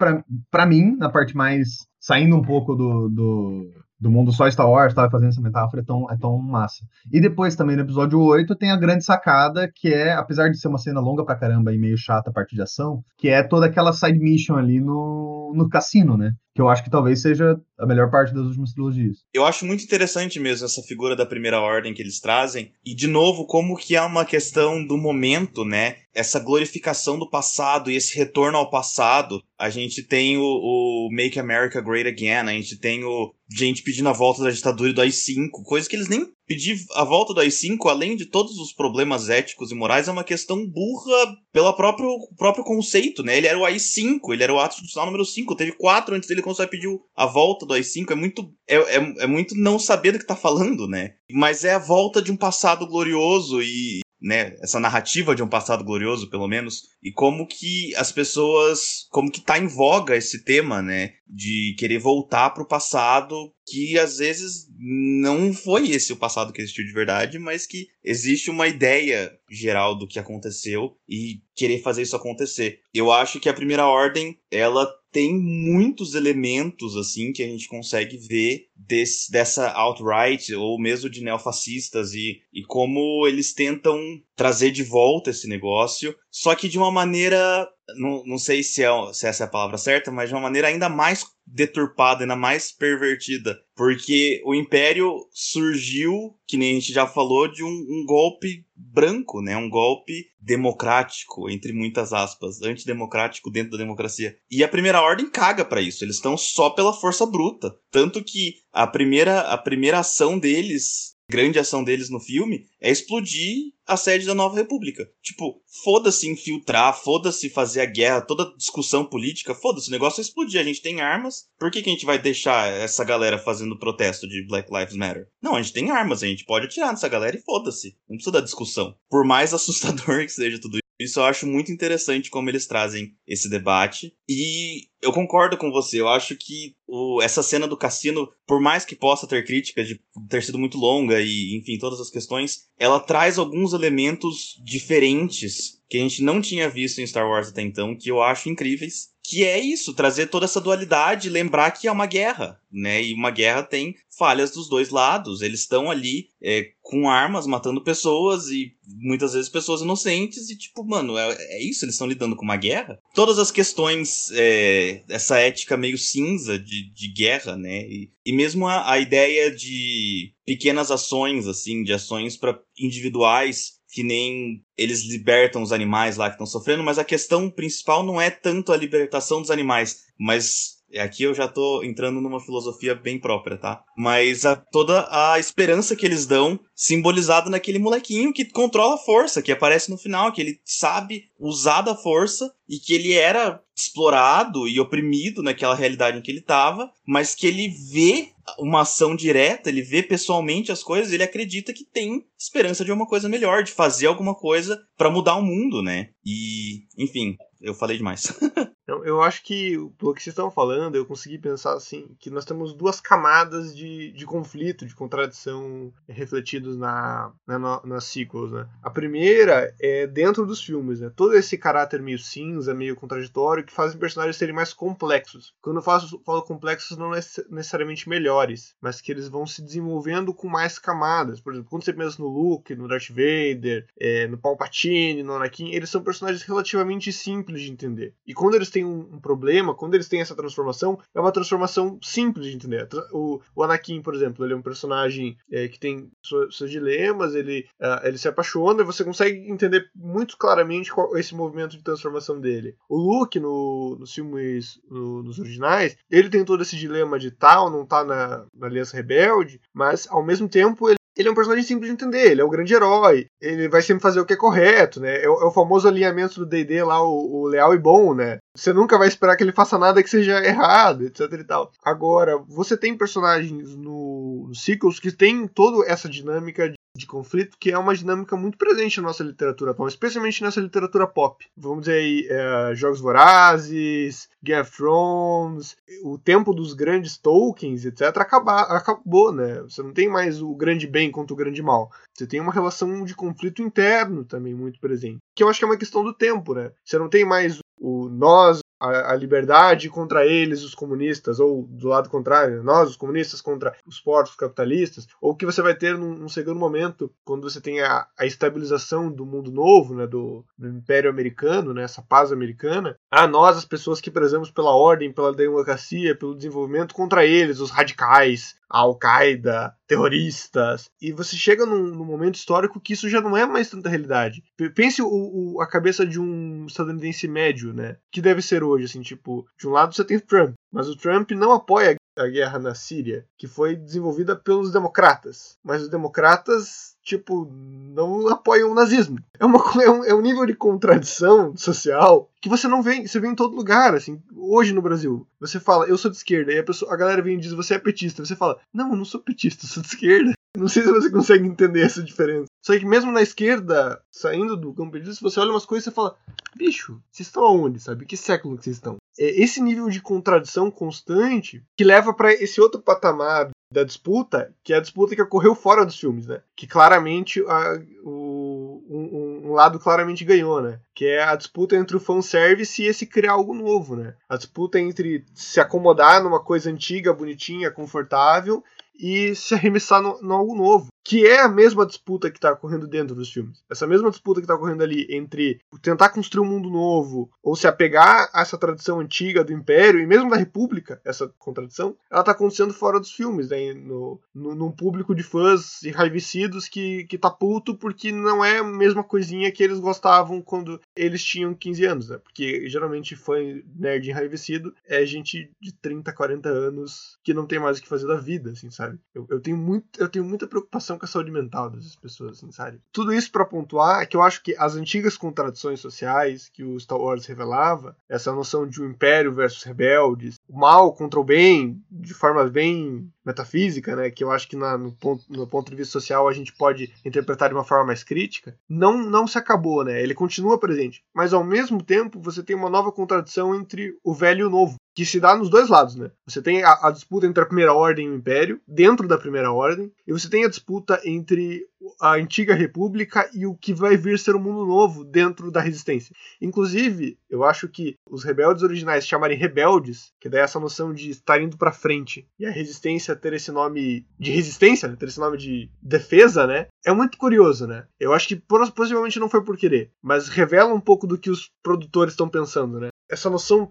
pra mim, na parte mais saindo um pouco do, do, do mundo só Star Wars, tava fazendo essa metáfora, é tão, é tão massa. E depois também no episódio 8 tem a grande sacada, que é, apesar de ser uma cena longa pra caramba e meio chata a parte de ação, que é toda aquela side mission ali no, no cassino, né? Que eu acho que talvez seja a melhor parte das últimas trilogias. Eu acho muito interessante mesmo essa figura da primeira ordem que eles trazem. E, de novo, como que é uma questão do momento, né? Essa glorificação do passado e esse retorno ao passado. A gente tem o, o Make America Great Again, a gente tem o gente pedindo a volta da ditadura e do AI-5, coisa que eles nem pedir a volta do AI-5, além de todos os problemas éticos e morais, é uma questão burra pelo próprio, próprio conceito, né? Ele era o AI-5, ele era o ato institucional número 5, teve quatro antes dele, você vai pedir a volta do AI-5, é muito, é, é, é muito não saber do que tá falando, né? Mas é a volta de um passado glorioso e, né, essa narrativa de um passado glorioso, pelo menos, e como que as pessoas, como que tá em voga esse tema, né, de querer voltar pro passado que às vezes não foi esse o passado que existiu de verdade, mas que existe uma ideia geral do que aconteceu e querer fazer isso acontecer. Eu acho que a primeira ordem, ela tem muitos elementos assim que a gente consegue ver desse, dessa alt-right ou mesmo de neofascistas e, e como eles tentam trazer de volta esse negócio, só que de uma maneira não, não sei se, é, se essa é a palavra certa, mas de uma maneira ainda mais deturpada, ainda mais pervertida. Porque o Império surgiu, que nem a gente já falou, de um, um golpe branco, né? Um golpe democrático, entre muitas aspas, antidemocrático dentro da democracia. E a Primeira Ordem caga para isso. Eles estão só pela força bruta. Tanto que a primeira, a primeira ação deles grande ação deles no filme é explodir a sede da Nova República. Tipo, foda-se infiltrar, foda-se fazer a guerra, toda discussão política, foda-se, o negócio é explodir. A gente tem armas, por que, que a gente vai deixar essa galera fazendo protesto de Black Lives Matter? Não, a gente tem armas, a gente pode atirar nessa galera e foda-se. Não precisa da discussão. Por mais assustador que seja tudo isso eu acho muito interessante como eles trazem esse debate. E eu concordo com você. Eu acho que o, essa cena do cassino, por mais que possa ter críticas de ter sido muito longa e, enfim, todas as questões, ela traz alguns elementos diferentes que a gente não tinha visto em Star Wars até então, que eu acho incríveis. Que é isso, trazer toda essa dualidade, lembrar que é uma guerra, né? E uma guerra tem falhas dos dois lados. Eles estão ali é, com armas, matando pessoas e muitas vezes pessoas inocentes. E, tipo, mano, é, é isso, eles estão lidando com uma guerra. Todas as questões, é, essa ética meio cinza de, de guerra, né? E, e mesmo a, a ideia de pequenas ações, assim, de ações para individuais que nem eles libertam os animais lá que estão sofrendo, mas a questão principal não é tanto a libertação dos animais, mas aqui eu já tô entrando numa filosofia bem própria, tá? Mas a, toda a esperança que eles dão simbolizada naquele molequinho que controla a força, que aparece no final, que ele sabe usar da força e que ele era explorado e oprimido naquela realidade em que ele estava, mas que ele vê uma ação direta, ele vê pessoalmente as coisas, ele acredita que tem esperança de uma coisa melhor, de fazer alguma coisa para mudar o mundo, né? E, enfim, eu falei demais. Então, eu acho que, pelo que vocês estão falando, eu consegui pensar assim, que nós temos duas camadas de, de conflito, de contradição refletidos na, na, nas sequels, né? A primeira é dentro dos filmes, né? Todo esse caráter meio cinza, meio contraditório, que fazem personagens serem mais complexos. Quando eu falo, falo complexos, não é necessariamente melhores, mas que eles vão se desenvolvendo com mais camadas. Por exemplo, quando você pensa no Luke, no Darth Vader, é, no Palpatine, no Anakin, eles são personagens relativamente simples de entender. E quando eles têm um, um, problema, quando eles têm essa transformação, é uma transformação simples de entender. O, o Anakin, por exemplo, ele é um personagem é, que tem seus, dilemas, ele, uh, ele se apaixona, e você consegue entender muito claramente qual, esse movimento de transformação dele. O Luke, no, nos filmes, no, nos originais, ele tem todo esse dilema de tal, não tá na, na Aliança Rebelde, mas ao mesmo tempo ele ele é um personagem simples de entender, ele é o grande herói, ele vai sempre fazer o que é correto, né? É o, é o famoso alinhamento do D&D lá, o, o, leal e bom, né? Você nunca vai esperar que ele faça nada que seja errado, etc e tal. Agora, você tem personagens no, no Sequels que tem toda essa dinâmica de conflito, que é uma dinâmica muito presente na nossa literatura atual, especialmente nessa literatura pop. Vamos dizer aí, é, Jogos Vorazes, Game of Thrones, o tempo dos grandes Tolkiens, etc., acabar, acabou, né? Você não tem mais o grande bem contra o grande mal. Você tem uma relação de conflito interno também muito presente. Que eu acho que é uma questão do tempo, né? Você não tem mais o nós a, liberdade contra eles, os comunistas, ou do lado contrário, nós, os comunistas, contra os povos capitalistas, ou que você vai ter num, num segundo momento, quando você tem a, a estabilização do mundo novo, né, do, do, Império Americano, né, essa paz americana, a nós, as pessoas que prezamos pela ordem, pela democracia, pelo desenvolvimento, contra eles, os radicais, Al-Qaeda, terroristas. E você chega num, num, momento histórico que isso já não é mais tanta realidade. Pense o, o, a cabeça de um estadunidense médio, né? Que deve ser hoje, assim, tipo, de um lado você tem o Trump, mas o Trump não apoia a guerra na Síria, que foi desenvolvida pelos democratas. Mas os democratas, tipo, não apoiam o nazismo. É, uma, é, um, é um nível de contradição social que você não vê, você vê em todo lugar, assim. Hoje no Brasil, você fala, eu sou de esquerda, e a, pessoa, a galera vem e diz, você é petista. Você fala, não, eu não sou petista, eu sou de esquerda. Não sei se você consegue entender essa diferença. Só que mesmo na esquerda, saindo do campo petista, você olha umas coisas e fala, bicho, vocês estão aonde, sabe? Que século que vocês estão? É esse nível de contradição constante que leva para esse outro patamar da disputa, que é a disputa que ocorreu fora dos filmes, né? Que claramente a, o, um, um, lado claramente ganhou, né? Que é a disputa entre o fanservice e esse criar algo novo, né? A disputa entre se acomodar numa coisa antiga, bonitinha, confortável e se arremessar no, no algo novo que é a mesma disputa que está ocorrendo dentro dos filmes. Essa mesma disputa que está ocorrendo ali entre tentar construir um mundo novo ou se apegar a essa tradição antiga do Império e mesmo da República, essa contradição, ela está acontecendo fora dos filmes, né? no, no, num público de fãs enraivecidos que, que tá puto porque não é a mesma coisinha que eles gostavam quando eles tinham 15 anos, né? Porque geralmente fã nerd enraivecido é gente de 30, 40 anos que não tem mais o que fazer da vida, assim, sabe? Eu, eu, tenho, muito, eu tenho muita preocupação com a saúde mental dessas pessoas, assim, sabe? Tudo isso para pontuar que eu acho que as antigas contradições sociais que o Star Wars revelava, essa noção de um império versus rebeldes, o mal contra o bem, de forma bem metafísica, né, que eu acho que na, no, ponto, no ponto de vista social a gente pode interpretar de uma forma mais crítica, não, não se acabou, né? Ele continua presente. Mas ao mesmo tempo você tem uma nova contradição entre o velho e o novo que se dá nos dois lados, né? Você tem a, a, disputa entre a Primeira Ordem e o Império, dentro da Primeira Ordem, e você tem a disputa entre a antiga República e o que vai vir ser o um mundo novo dentro da Resistência. Inclusive, eu acho que os rebeldes originais chamarem rebeldes, que dá essa noção de estar indo para frente, e a Resistência ter esse nome de resistência, ter esse nome de defesa, né? É muito curioso, né? Eu acho que possivelmente não foi por querer, mas revela um pouco do que os produtores estão pensando, né? essa noção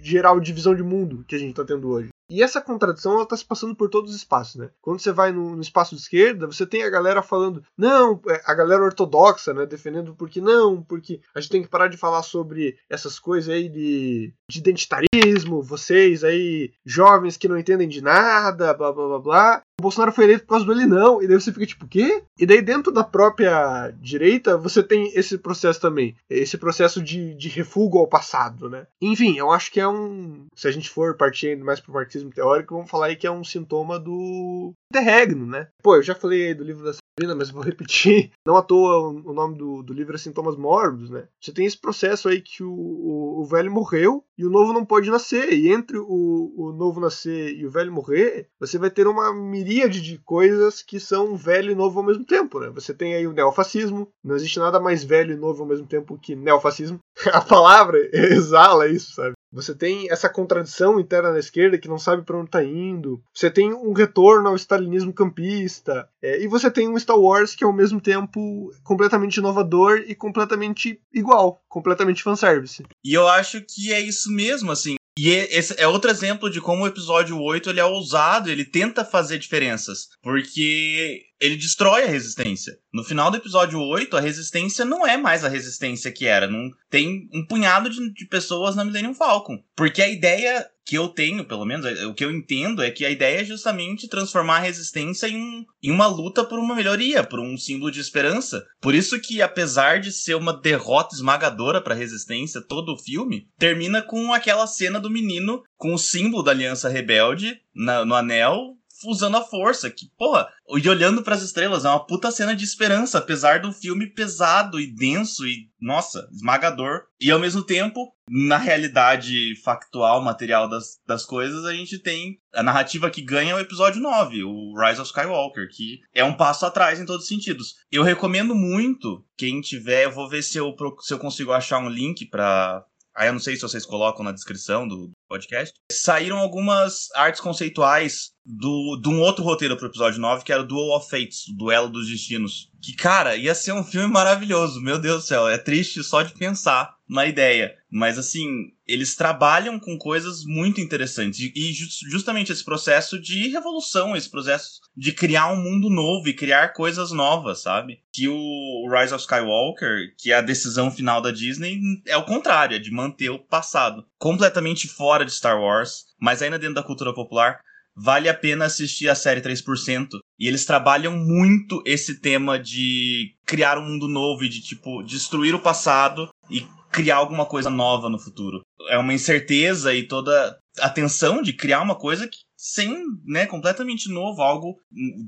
geral de visão de mundo que a gente está tendo hoje. E essa contradição ela tá se passando por todos os espaços, né? Quando você vai no, no, espaço de esquerda, você tem a galera falando, não, é, a galera ortodoxa, né? Defendendo porque não, porque a gente tem que parar de falar sobre essas coisas aí de, de identitarismo, vocês aí, jovens que não entendem de nada, blá blá blá blá. Bolsonaro foi eleito por causa do ele não. E daí você fica tipo, o quê? E daí dentro da própria direita, você tem esse processo também. Esse processo de, de refugo ao passado, né? Enfim, eu acho que é um. Se a gente for partir mais pro marxismo teórico, vamos falar aí que é um sintoma do interregno, né? Pô, eu já falei do livro da Sabrina, mas vou repetir. Não à toa o nome do, do livro é Sintomas Mórbidos, né? Você tem esse processo aí que o, o, o, velho morreu e o novo não pode nascer. E entre o, o novo nascer e o velho morrer, você vai ter uma miríade miríade de coisas que são velho e novo ao mesmo tempo, né? Você tem aí o neofascismo, não existe nada mais velho e novo ao mesmo tempo que neofascismo. A palavra exala isso, sabe? Você tem essa contradição interna na esquerda que não sabe para onde está indo. Você tem um retorno ao stalinismo campista. É, e você tem um Star Wars que é ao mesmo tempo completamente inovador e completamente igual, completamente fanservice. E eu acho que é isso mesmo, assim. E esse é outro exemplo de como o episódio 8 ele é ousado, ele tenta fazer diferenças. Porque ele destrói a resistência. No final do episódio 8, a resistência não é mais a resistência que era. Não tem um punhado de, de pessoas na Millennium Falcon. Porque a ideia que eu tenho, pelo menos, é, o que eu entendo é que a ideia é justamente transformar a resistência em, em uma luta por uma melhoria, por um símbolo de esperança. Por isso que, apesar de ser uma derrota esmagadora para a resistência, todo o filme termina com aquela cena do menino com o símbolo da Aliança Rebelde na, no anel usando a força. Que, porra, e olhando para as estrelas, é uma puta cena de esperança, apesar do filme pesado e denso e, nossa, esmagador. E ao mesmo tempo, na realidade factual, material das, das coisas, a gente tem a narrativa que ganha o episódio 9, o Rise of Skywalker, que é um passo atrás em todos os sentidos. Eu recomendo muito, quem tiver, eu vou ver se eu, se eu consigo achar um link para Aí eu não sei se vocês colocam na descrição do podcast. Saíram algumas artes conceituais do, de um outro roteiro pro episódio 9, que era o Duel of Fates, o Duelo dos Destinos. Que, cara, ia ser um filme maravilhoso. Meu Deus do céu, é triste só de pensar na ideia. Mas, assim, eles trabalham com coisas muito interessantes. E justamente esse processo de revolução, esse processo de criar um mundo novo e criar coisas novas, sabe? Que o Rise of Skywalker, que é a decisão final da Disney, é o contrário, é de manter o passado. Completamente fora de Star Wars, mas ainda dentro da cultura popular vale a pena assistir a série 3%. E eles trabalham muito esse tema de criar um mundo novo e de, tipo, destruir o passado e criar alguma coisa nova no futuro. É uma incerteza e toda a tensão de criar uma coisa que sem, né, completamente novo, algo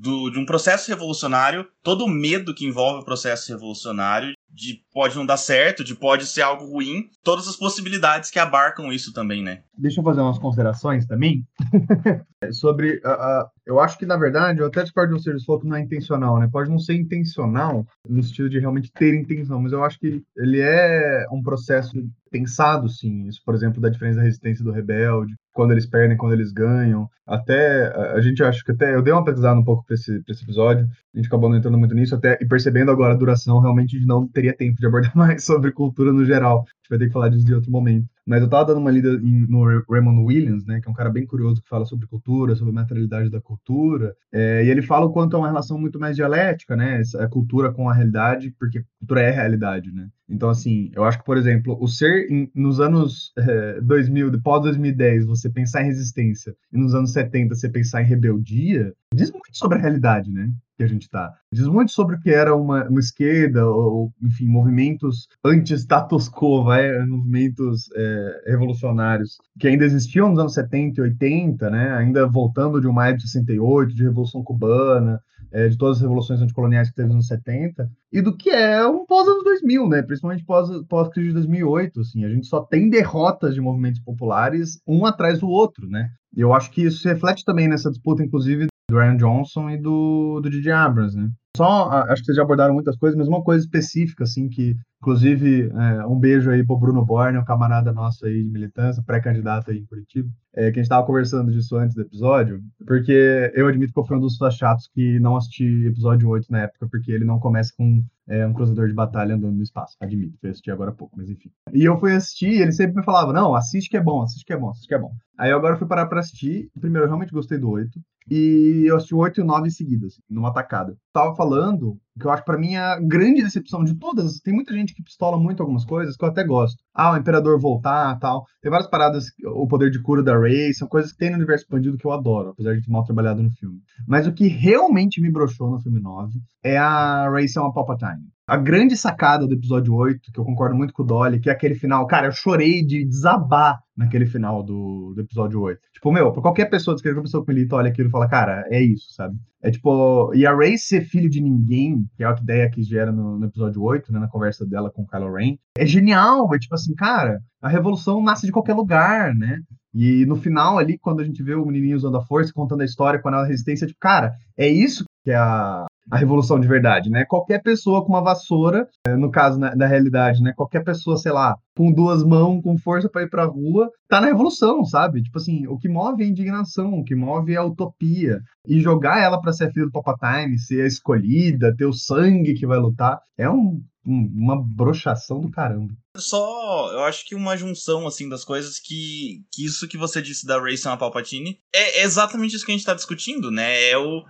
do, de um processo revolucionário, todo o medo que envolve o processo revolucionário, de pode não dar certo, de pode ser algo ruim, todas as possibilidades que abarcam isso também, né? Deixa eu fazer umas considerações também sobre, uh, eu acho que na verdade, eu até discordo de você, falou que não é intencional, né? Pode não ser intencional no sentido de realmente ter intenção, mas eu acho que ele é um processo pensado, sim. Isso, por exemplo, da diferença da resistência do rebelde, quando eles perdem, quando eles ganham. Até a gente acha que até eu dei uma pesquisada um pouco para esse, esse episódio, a gente acabou não entrando muito nisso, até e percebendo agora a duração, realmente a gente não teria tempo de abordar mais sobre cultura no geral. A gente vai ter que falar disso de outro momento. Mas eu tava dando uma lida em, no Raymond Williams, né, que é um cara bem curioso que fala sobre cultura, sobre a materialidade da cultura, é, e ele fala o quanto é uma relação muito mais dialética, né, a cultura com a realidade, porque cultura é realidade, né. Então, assim, eu acho que, por exemplo, o ser em, nos anos é, 2000, pós 2010, você pensar em resistência, e nos anos 70 você pensar em rebeldia, diz muito sobre a realidade, né? Que a gente está. Diz muito sobre o que era uma, uma esquerda, ou, enfim, movimentos anti-status quo, vai, movimentos é, revolucionários, que ainda existiam nos anos 70 e 80, né, ainda voltando de uma maio de 68, de Revolução Cubana, é, de todas as revoluções anticoloniais que teve nos anos 70, e do que é um pós-anos 2000, né, principalmente pós-crise pós de 2008, assim, a gente só tem derrotas de movimentos populares um atrás do outro, né, e eu acho que isso se reflete também nessa disputa, inclusive, do Ryan Johnson e do, do J.J. Abrams, né? Só, acho que vocês já abordaram muitas coisas, mas uma coisa específica, assim, que, inclusive, é, um beijo aí pro Bruno Borne, um camarada nosso aí de militância, pré-candidato aí em Curitiba, é, que a gente tava conversando disso antes do episódio, porque eu admito que eu fui um dos chatos que não assisti episódio 8 na época, porque ele não começa com é, um cruzador de batalha andando no espaço, admito, fui assistir agora há pouco, mas enfim. E eu fui assistir e ele sempre me falava, não, assiste que é bom, assiste que é bom, assiste que é bom. Aí eu agora fui parar pra assistir, primeiro eu realmente gostei do 8, e eu assisti oito e nove seguidas, numa tacada. Tava falando que eu acho para mim a grande decepção de todas. Tem muita gente que pistola muito algumas coisas que eu até gosto. Ah, o Imperador voltar tal. Tem várias paradas, o poder de cura da Rey, são coisas que tem no universo expandido que eu adoro, apesar de ter mal trabalhado no filme. Mas o que realmente me broxou no filme 9 é a Rey ser uma Palpatine. A grande sacada do episódio 8, que eu concordo muito com o Dolly, que é aquele final. Cara, eu chorei de desabar naquele final do, do episódio 8. Tipo, meu, pra qualquer pessoa que pessoa com ele olha aquilo e fala, cara, é isso, sabe? É tipo, e a Rey ser filho de ninguém, que é a ideia que gera no, no, episódio 8, né, na conversa dela com o Kylo Ren, é genial. É tipo assim, cara, a revolução nasce de qualquer lugar, né? E no final ali, quando a gente vê o menininho usando a força, contando a história, quando ela resistência, tipo, cara, é isso que é a, a revolução de verdade, né? Qualquer pessoa com uma vassoura, é, no caso né, da realidade, né? Qualquer pessoa, sei lá, com duas mãos, com força para ir pra rua, tá na revolução, sabe? Tipo assim, o que move é a indignação, o que move é a utopia. E jogar ela para ser a filha do Palpatine, ser a escolhida, ter o sangue que vai lutar, é um, um, uma brochação do caramba. Só, eu acho que uma junção, assim, das coisas que, que isso que você disse da Rey ser uma Palpatine é exatamente isso que a gente tá discutindo, né? É o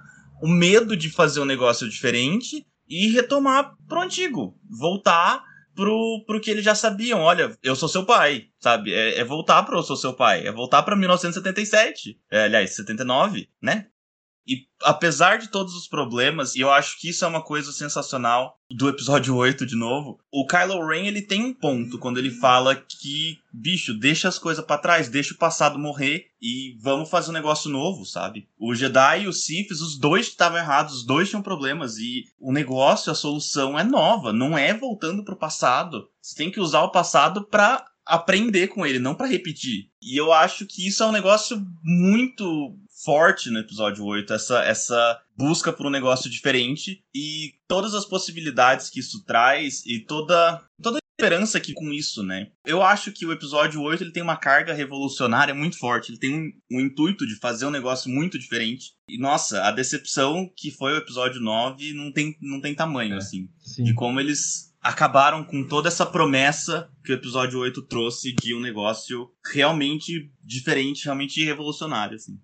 o medo de fazer um negócio diferente e retomar pro antigo. Voltar pro, pro que eles já sabiam. Olha, eu sou seu pai, sabe? É, é voltar pro eu sou seu pai. É voltar pra 1977. É, aliás, 79, né? E apesar de todos os problemas, e eu acho que isso é uma coisa sensacional do episódio 8 de novo, o Kylo Ren ele tem um ponto quando ele fala que, bicho, deixa as coisas para trás, deixa o passado morrer e vamos fazer um negócio novo, sabe? O Jedi e o Sith, os dois estavam errados, os dois tinham problemas e o negócio, a solução é nova, não é voltando pro passado. Você tem que usar o passado para aprender com ele, não para repetir. E eu acho que isso é um negócio muito forte no episódio 8, essa, essa busca por um negócio diferente e todas as possibilidades que isso traz e toda, toda a esperança que com isso, né? Eu acho que o episódio 8 ele tem uma carga revolucionária muito forte, ele tem um, um intuito de fazer um negócio muito diferente. E nossa, a decepção que foi o episódio 9 não tem, não tem tamanho, é, assim. Sim. De como eles acabaram com toda essa promessa que o episódio 8 trouxe de um negócio realmente diferente, realmente revolucionário, assim.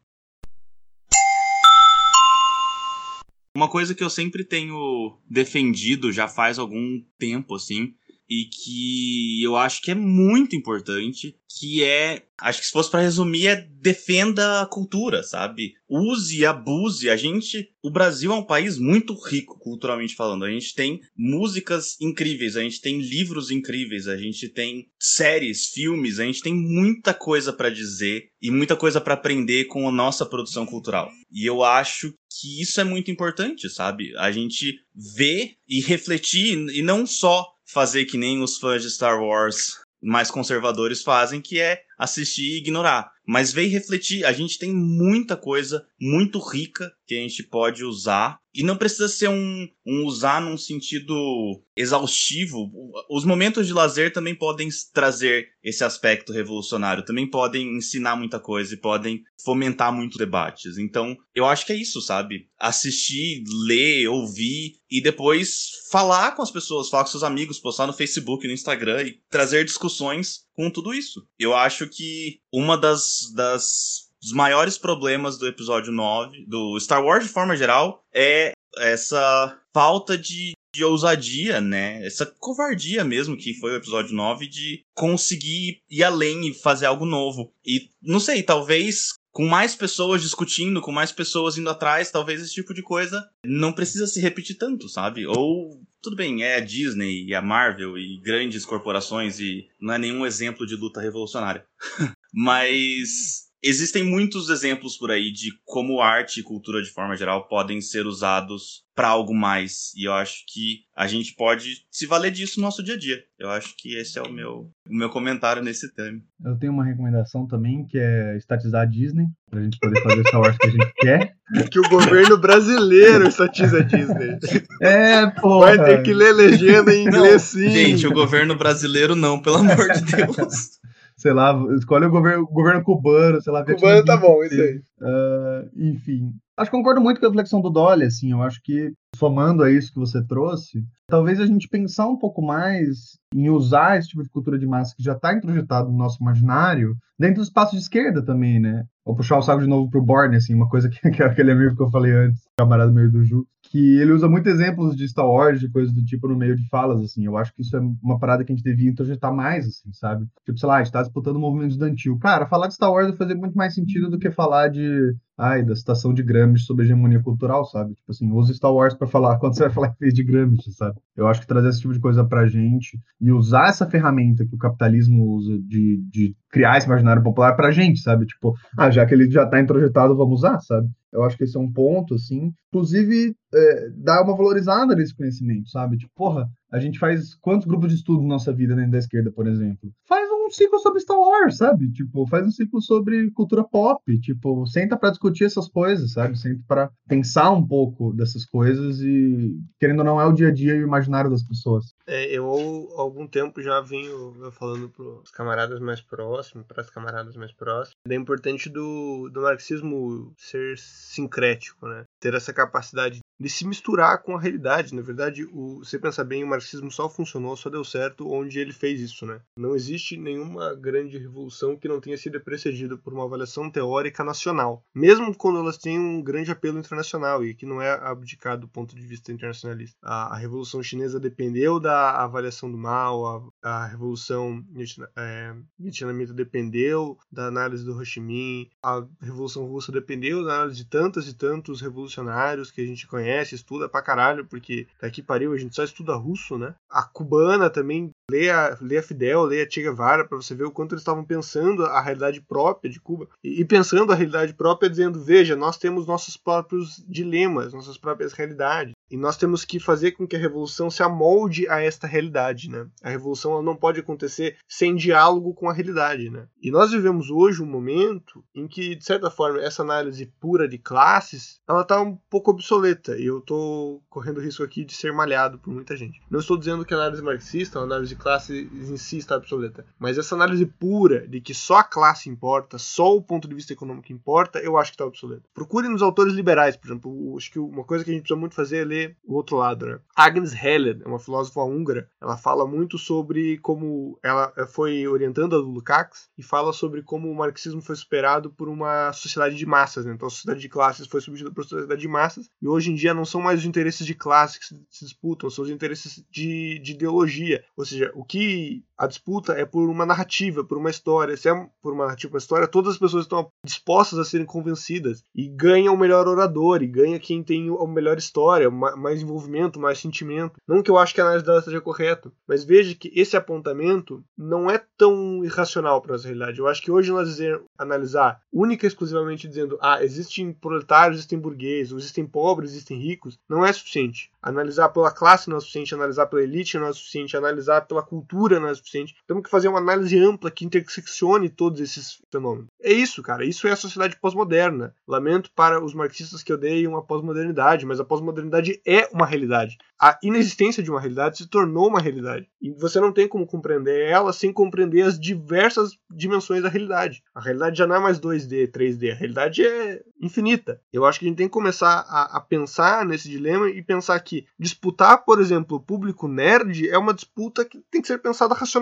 Uma coisa que eu sempre tenho defendido já faz algum tempo, assim, e que eu acho que é muito importante, que é, acho que se fosse para resumir, é defenda a cultura, sabe? Use abuse. A gente, o Brasil é um país muito rico culturalmente falando. A gente tem músicas incríveis, a gente tem livros incríveis, a gente tem séries, filmes, a gente tem muita coisa para dizer e muita coisa para aprender com a nossa produção cultural. E eu acho que isso é muito importante, sabe? A gente ver e refletir e não só fazer que nem os fãs de Star Wars mais conservadores fazem, que é assistir e ignorar. Mas veio refletir, a gente tem muita coisa muito rica que a gente pode usar. E não precisa ser um, um usar num sentido exaustivo. Os momentos de lazer também podem trazer esse aspecto revolucionário, também podem ensinar muita coisa e podem fomentar muitos debates. Então, eu acho que é isso, sabe? Assistir, ler, ouvir e depois falar com as pessoas, falar com seus amigos, postar no Facebook, no Instagram e trazer discussões com tudo isso. Eu acho que uma das, das dos maiores problemas do episódio 9, do Star Wars de forma geral, é essa falta de, de ousadia, né? Essa covardia mesmo que foi o episódio 9 de conseguir ir além e fazer algo novo. E não sei, talvez com mais pessoas discutindo, com mais pessoas indo atrás, talvez esse tipo de coisa não precisa se repetir tanto, sabe? Ou tudo bem, é a Disney e a Marvel e grandes corporações e não é nenhum exemplo de luta revolucionária. Mas existem muitos exemplos por aí de como arte e cultura de forma geral podem ser usados para algo mais. E eu acho que a gente pode se valer disso no nosso dia a dia. Eu acho que esse é o meu, o meu comentário nesse tema. Eu tenho uma recomendação também, que é estatizar a Disney, pra gente poder fazer Star Wars que a gente quer. Que o governo brasileiro estatiza a Disney. É, pô. Vai ter que ler legenda em inglês, não, sim. Gente, o governo brasileiro não, pelo amor de Deus sei lá, escolhe o governo, o governo cubano, sei lá. Cubano tá bom, isso aí. Uh, enfim. Acho que concordo muito com a reflexão do Dolly, assim, eu acho que, somando a isso que você trouxe, talvez a gente pensar um pouco mais em usar esse tipo de cultura de massa que já está introjetado no nosso imaginário, dentro do espaço de esquerda também, né? Vou puxar o saco de novo pro Borne, assim, uma coisa que, que é aquele amigo que eu falei antes, camarada meio do Ju, que ele usa muito exemplos de Star Wars, de coisas do tipo no meio de falas, assim. Eu acho que isso é uma parada que a gente devia introjetar mais, assim, sabe? Tipo, sei lá, a gente tá disputando o movimento. Cara, falar de Star Wars vai fazer muito mais sentido do que falar de ai, da citação de Gramsci sobre hegemonia cultural, sabe? Tipo assim, use Star Wars para falar quando você vai falar de Gramsci, sabe? Eu acho que trazer esse tipo de coisa pra gente e usar essa ferramenta que o capitalismo usa de, de criar esse imaginário popular pra gente, sabe? Tipo, ah, já que ele já tá introjetado, vamos usar, sabe? Eu acho que esse é um ponto, assim. Inclusive, é, uma valorizada nesse conhecimento, sabe? Tipo, porra, a gente faz quantos grupos de estudo na nossa vida dentro da esquerda, por exemplo? Faz um ciclo sobre Star Wars, sabe? Tipo, faz um ciclo sobre cultura pop, tipo, senta para discutir essas coisas, sabe? Senta para pensar um pouco dessas coisas e, querendo ou não, é o dia a dia e o imaginário das pessoas. É, eu há algum tempo já venho falando para os camaradas mais próximos, para as camaradas mais próximas, é importante do, do marxismo ser sincrético, né? Ter essa capacidade de se misturar com a realidade. Na verdade, o, você pensar bem, o marxismo só funcionou, só deu certo onde ele fez isso, né? Não existe nenhuma grande revolução que não tenha sido precedida por uma avaliação teórica nacional, mesmo quando elas têm um grande apelo internacional e que não é abdicado do ponto de vista internacionalista. A, a revolução chinesa dependeu da avaliação do mal, a, a revolução é, vietnamita dependeu da análise do Ho Chi Minh, a revolução russa dependeu da análise de tantas e tantos revolucionários que a gente conhece, estuda pra caralho, porque daqui pariu, a gente só estuda russo, né? A cubana também lê a, Fidel, lê a Che Guevara, pra você ver o quanto eles estavam pensando a realidade própria de Cuba. E, e, pensando a realidade própria, dizendo: veja, nós temos nossos próprios dilemas, nossas próprias realidades. E nós temos que fazer com que a revolução se amolde a esta realidade, né? A revolução não pode acontecer sem diálogo com a realidade, né? E nós vivemos hoje um momento em que, de certa forma, essa análise pura de classes, ela tá um pouco obsoleta. E eu tô correndo risco aqui de ser malhado por muita gente. Não estou dizendo que a análise marxista, a análise de classes em si está obsoleta, mas essa análise pura de que só a classe importa, só o ponto de vista econômico importa, eu acho que está obsoleta. Procurem nos autores liberais, por exemplo. Acho que uma coisa que a gente precisa muito fazer é ler o outro lado, né? Agnes Heller, é uma filósofa húngara, ela fala muito sobre como ela foi orientando a Lukács e fala sobre como o marxismo foi superado por uma sociedade de massas, né? Então a sociedade de classes foi substituída por sociedade de massas e hoje em dia não são mais os interesses de classe que se disputam, são os interesses de, de ideologia. Ou seja, o que a disputa é por uma narrativa, por uma história. Se é por uma narrativa, uma história, todas as pessoas estão dispostas a serem convencidas e ganha o melhor orador e ganha quem tem a melhor história, mais envolvimento, mais sentimento. Não que eu acho que a análise dela esteja correta, mas veja que esse apontamento não é tão irracional para a realidade. Eu acho que hoje nós dizer, analisar única e exclusivamente dizendo, ah, existem proletários, existem burgueses, existem pobres, existem ricos, não é suficiente. Analisar pela classe não é suficiente, analisar pela elite não é suficiente, analisar pela cultura não é suficiente. Temos que fazer uma análise ampla que interseccione todos esses fenômenos. É isso, cara. Isso é a sociedade pós-moderna. Lamento para os marxistas que odeiam a pós-modernidade, mas a pós-modernidade é uma realidade. A inexistência de uma realidade se tornou uma realidade. E você não tem como compreender ela sem compreender as diversas dimensões da realidade. A realidade já não é mais 2D, 3D. A realidade é infinita. Eu acho que a gente tem que começar a, a pensar nesse dilema e pensar que disputar, por exemplo, o público nerd é uma disputa que tem que ser pensada racionalmente.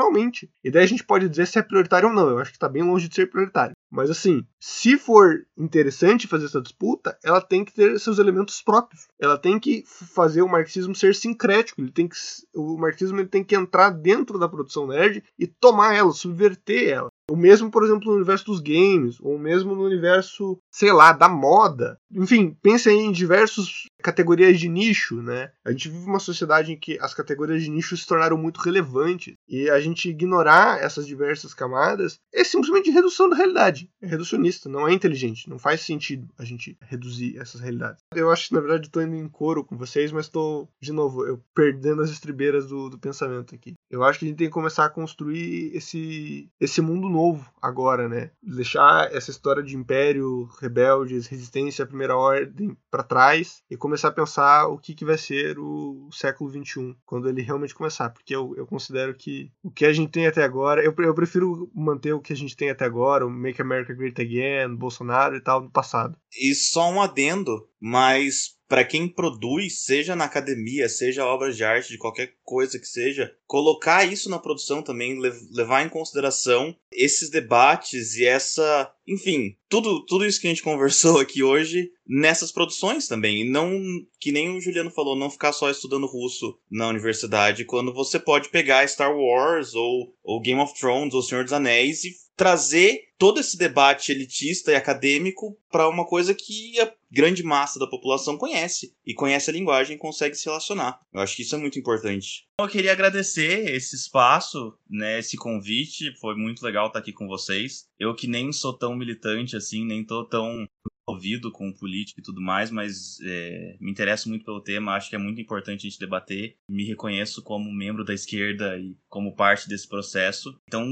E daí a gente pode dizer se é prioritário ou não. Eu acho que está bem longe de ser prioritário. Mas assim, se for interessante fazer essa disputa, ela tem que ter seus elementos próprios. Ela tem que fazer o marxismo ser sincrético. Ele tem que, o marxismo ele tem que entrar dentro da produção nerd e tomar ela, subverter ela. O mesmo, por exemplo, no universo dos games, ou mesmo no universo, sei lá, da moda. Enfim, pense aí em diversas categorias de nicho, né? A gente vive uma sociedade em que as categorias de nicho se tornaram muito relevantes e a gente ignorar essas diversas camadas é simplesmente redução da realidade. É reducionista, não é inteligente, não faz sentido a gente reduzir essas realidades. Eu acho que na verdade estou indo em coro com vocês, mas estou de novo eu perdendo as estribeiras do, do pensamento aqui. Eu acho que a gente tem que começar a construir esse esse mundo novo agora, né? Deixar essa história de império, rebeldes, resistência à primeira ordem para trás e começar a pensar o que, que vai ser o, século XXI, quando ele realmente começar. Porque eu, eu considero que o que a gente tem até agora, eu, eu prefiro manter o que a gente tem até agora, o Make America Great Again, Bolsonaro e tal, do passado. E só um adendo, mas para quem produz, seja na academia, seja obras de arte, de qualquer coisa que seja, colocar isso na produção também, levar em consideração esses debates e essa, enfim, tudo, tudo isso que a gente conversou aqui hoje nessas produções também. E não, que nem o Juliano falou, não ficar só estudando russo na universidade, quando você pode pegar Star Wars ou, ou Game of Thrones ou Senhor dos Anéis e trazer todo esse debate elitista e acadêmico para uma coisa que a grande massa da população conhece e conhece a linguagem e consegue se relacionar. Eu acho que isso é muito importante. Eu queria agradecer esse espaço, né, esse convite, foi muito legal estar aqui com vocês. Eu que nem sou tão militante assim, nem tô tão envolvido com política e tudo mais, mas é, me interesso muito pelo tema, acho que é muito importante a gente debater. Me reconheço como membro da esquerda e como parte desse processo. Então,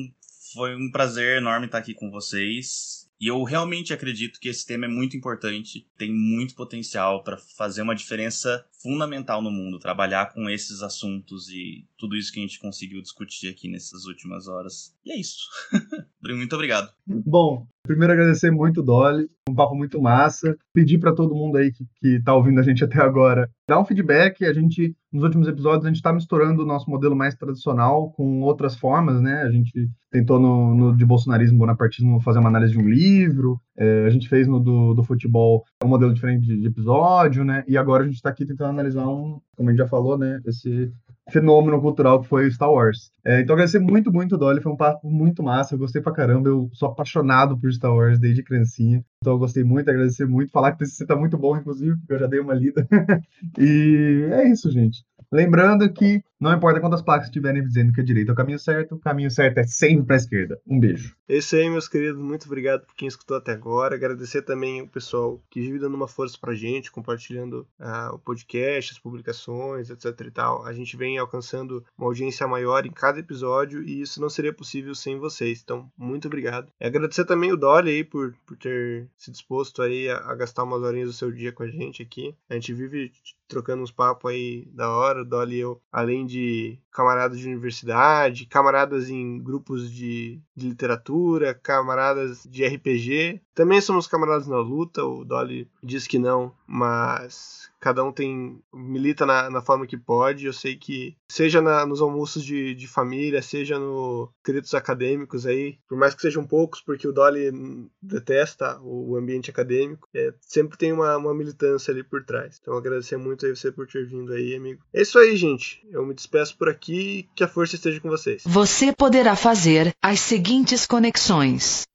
foi um prazer enorme estar aqui com vocês. E eu realmente acredito que esse tema é muito importante, tem muito potencial para fazer uma diferença fundamental no mundo, trabalhar com esses assuntos e tudo isso que a gente conseguiu discutir aqui nessas últimas horas. E é isso. muito obrigado. Bom, primeiro agradecer muito, Dolly. Um papo muito massa. Pedir para todo mundo aí que, que tá ouvindo a gente até agora, dar um feedback. A gente, nos últimos episódios, a gente está misturando o nosso modelo mais tradicional com outras formas, né? A gente tentou no, no de bolsonarismo, bonapartismo, fazer uma análise de um livro. É, a gente fez no do, do futebol um modelo diferente de, de episódio, né? E agora a gente está aqui tentando analisar um, como a gente já falou, né? Esse fenômeno cultural que foi Star Wars. É, então, agradecer muito, muito, Dolly. Foi um papo muito massa. Eu gostei pra caramba. Eu sou apaixonado por Star Wars desde criancinha. Então, eu gostei muito, agradecer muito. Falar que você tá muito bom, inclusive, porque eu já dei uma lida. e é isso, gente. Lembrando que não importa quantas placas estiverem dizendo que a direita é o caminho certo, o caminho certo é sempre para a esquerda. Um beijo. É isso aí, meus queridos. Muito obrigado por quem escutou até agora. Agradecer também o pessoal que vive dando uma força pra gente, compartilhando uh, o podcast, as publicações, etc e tal. A gente vem alcançando uma audiência maior em cada episódio e isso não seria possível sem vocês. Então, muito obrigado. E agradecer também o Dolly aí por, por ter se disposto aí a, a gastar umas horinhas do seu dia com a gente aqui. A gente vive trocando uns papos aí da hora, o Dolly e eu, além de camaradas de universidade, camaradas em grupos de, de literatura, camaradas de RPG. Também somos camaradas na luta, o Dolly diz que não, mas cada um tem milita na, na forma que pode. Eu sei que, seja na, nos almoços de, de família, seja no créditos acadêmicos aí, por mais que sejam poucos, porque o Dolly detesta o, ambiente acadêmico, é, sempre tem uma, uma militância ali por trás. Então, agradecer muito aí você por ter vindo aí, amigo. É isso aí, gente. Eu me despeço por aqui que a força esteja com vocês. Você poderá fazer as seguintes conexões.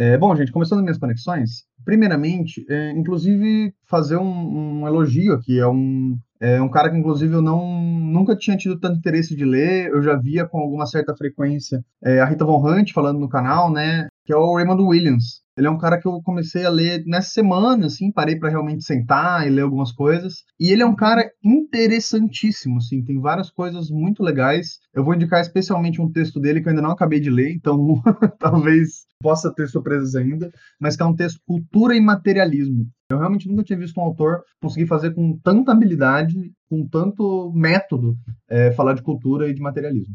É, bom, gente, começando minhas conexões, primeiramente, é, inclusive fazer um, um, elogio aqui, é um, é um cara que inclusive eu não nunca tinha tido tanto interesse de ler, eu já via com alguma certa frequência é, a Rita Von Hunt falando no canal, né, que é o Raymond Williams. Ele é um cara que eu comecei a ler nessa semana, assim, parei para realmente sentar e ler algumas coisas. E ele é um cara interessantíssimo, assim, tem várias coisas muito legais. Eu vou indicar especialmente um texto dele que eu ainda não acabei de ler, então talvez possa ter surpresas ainda, mas que é um texto Cultura e Materialismo. Eu realmente nunca tinha visto um autor conseguir fazer com tanta habilidade, com tanto método, é, falar de cultura e de materialismo.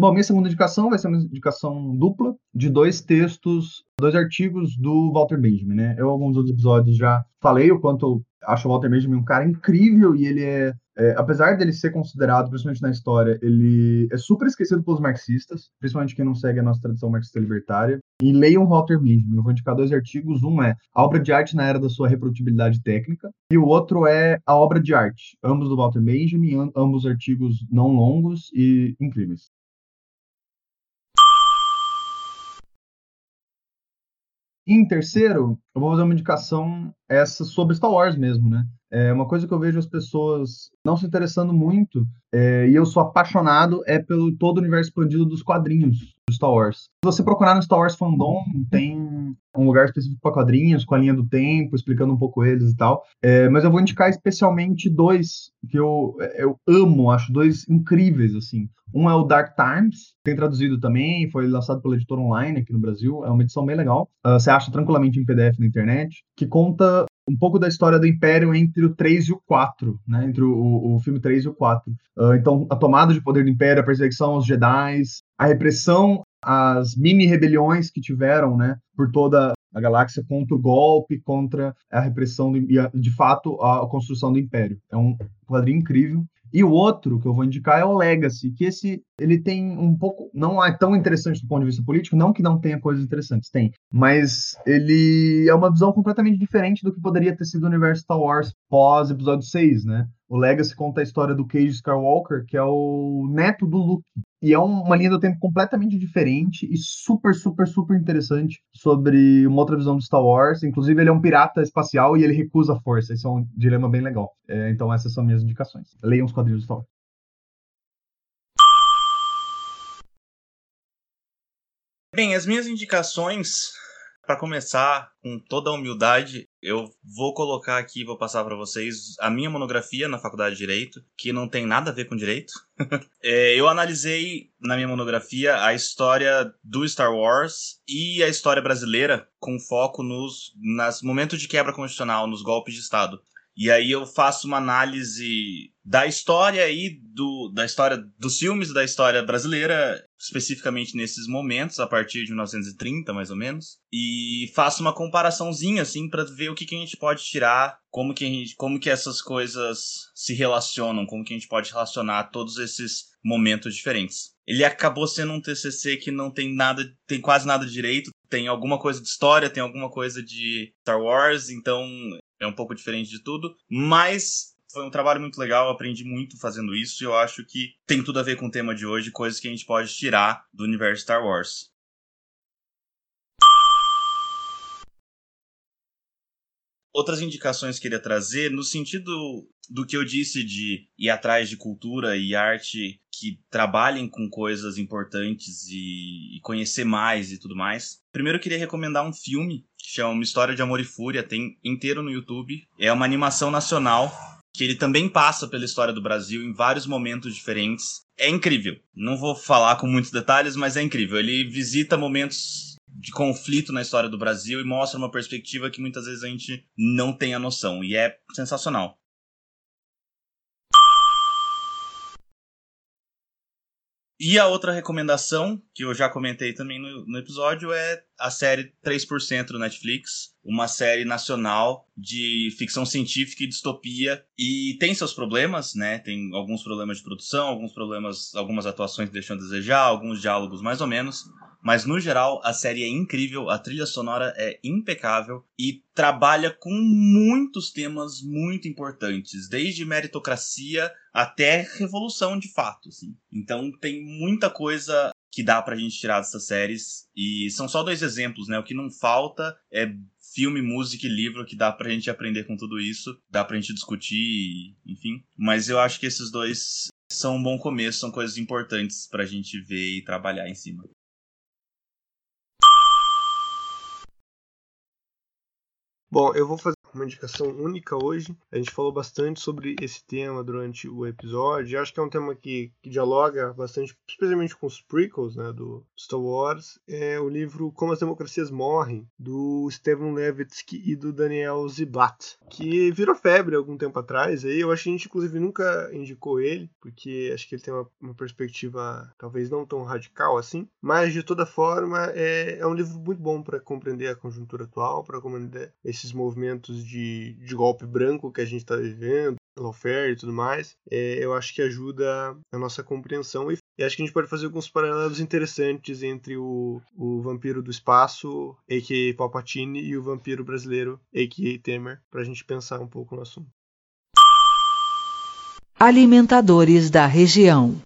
Bom, minha segunda indicação vai ser uma indicação dupla de dois textos, dois artigos do Walter Benjamin, né? Eu, alguns dos episódios, já falei o quanto acho o Walter Benjamin um cara incrível e ele é, é, apesar dele ser considerado, principalmente na história, ele é super esquecido pelos marxistas, principalmente quem não segue a nossa tradição marxista libertária. E leiam Walter Benjamin. Eu vou indicar dois artigos. Um é A Obra de Arte na Era da Sua Reprodutibilidade Técnica, e o outro é A Obra de Arte, ambos do Walter Benjamin, ambos artigos não longos e incríveis. Em terceiro, eu vou fazer uma indicação essa sobre Star Wars mesmo, né? É uma coisa que eu vejo as pessoas não se interessando muito, é, e eu sou apaixonado, é pelo todo o universo expandido dos quadrinhos Star Wars. Se você procurar no Star Wars Fandom, tem um lugar específico para quadrinhos, com a linha do tempo, explicando um pouco eles e tal. É, mas eu vou indicar especialmente dois que eu, eu amo, acho dois incríveis, assim. Um é o Dark Times, tem traduzido também, foi lançado pela editora online aqui no Brasil, é uma edição bem legal. Uh, você acha tranquilamente em PDF na internet, que conta um pouco da história do Império entre o 3 e o 4, né? Entre o, o filme 3 e o 4. Uh, então, a tomada de poder do Império, a perseguição aos Jedi, a repressão, as mini-rebeliões que tiveram, né? Por toda a galáxia contra o golpe, contra a repressão do, e, de fato, a construção do Império. É um quadrinho incrível. E o outro que eu vou indicar é o Legacy, que esse ele tem um pouco, não é tão interessante do ponto de vista político, não que não tenha coisas interessantes, tem, mas ele é uma visão completamente diferente do que poderia ter sido o universo Star Wars pós episódio 6, né? O Legacy conta a história do Cage Skywalker, que é o neto do Luke. E é uma linha do tempo completamente diferente e super, super, super interessante sobre uma outra visão do Star Wars. Inclusive, ele é um pirata espacial e ele recusa a força. Isso é um dilema bem legal. É, então, essas são minhas indicações. Leiam os quadrinhos do Star Wars. Bem, as minhas indicações, para começar, com toda a humildade, eu vou colocar aqui, vou passar para vocês a minha monografia na Faculdade de Direito, que não tem nada a ver com direito. é, eu analisei na minha monografia a história do Star Wars e a história brasileira, com foco nos nas momentos de quebra constitucional, nos golpes de Estado. E aí eu faço uma análise da história e do, da história dos filmes da história brasileira, especificamente nesses momentos, a partir de 1930, mais ou menos, e faço uma comparaçãozinha assim para ver o que, que a gente pode tirar, como que gente, como que essas coisas se relacionam, como que a gente pode relacionar todos esses momentos diferentes. Ele acabou sendo um TCC que não tem nada, tem quase nada direito, tem alguma coisa de história, tem alguma coisa de Star Wars, então é um pouco diferente de tudo, mas foi um trabalho muito legal, aprendi muito fazendo isso e eu acho que tem tudo a ver com o tema de hoje, coisas que a gente pode tirar do universo Star Wars. Outras indicações que eu queria trazer, no sentido do que eu disse de ir atrás de cultura e arte que trabalhem com coisas importantes e, e conhecer mais e tudo mais. Primeiro eu queria recomendar um filme que chama História de Amor e Fúria, tem inteiro no YouTube. É uma animação nacional que ele também passa pela história do Brasil em vários momentos diferentes. É incrível. Não vou falar com muitos detalhes, mas é incrível. Ele visita momentos de conflito na história do Brasil e mostra uma perspectiva que muitas vezes a gente não tem a noção. E é sensacional. E a outra recomendação, que eu já comentei também no, no episódio, é a série 3% do Netflix, uma série nacional de ficção científica e distopia e tem seus problemas, né? Tem alguns problemas de produção, alguns problemas, algumas atuações deixam a desejar, alguns diálogos mais ou menos, mas no geral a série é incrível, a trilha sonora é impecável e trabalha com muitos temas muito importantes, desde meritocracia até revolução de fato, assim. Então tem muita coisa que dá pra gente tirar dessas séries. E são só dois exemplos, né? O que não falta é filme, música e livro que dá pra gente aprender com tudo isso, dá pra gente discutir, enfim. Mas eu acho que esses dois são um bom começo, são coisas importantes pra gente ver e trabalhar em cima. Bom, eu vou fazer uma indicação única hoje. A gente falou bastante sobre esse tema durante o episódio. Acho que é um tema que, que dialoga bastante, especialmente com os prequels né, do Star Wars. É o livro Como as Democracias Morrem, do Steven Levitsky e do Daniel Zibat, que virou febre algum tempo atrás. Aí eu acho que a gente, inclusive, nunca indicou ele, porque acho que ele tem uma, uma perspectiva talvez não tão radical assim. Mas, de toda forma, é, é um livro muito bom para compreender a conjuntura atual, para compreender esses movimentos de, de golpe branco que a gente está vivendo, lawfare e tudo mais, é, eu acho que ajuda a nossa compreensão e, e, acho que a gente pode fazer alguns paralelos interessantes entre o, o vampiro do espaço, a.k.a. Palpatine, e o vampiro brasileiro, a.k.a. Temer, para a gente pensar um pouco no assunto. Alimentadores da região.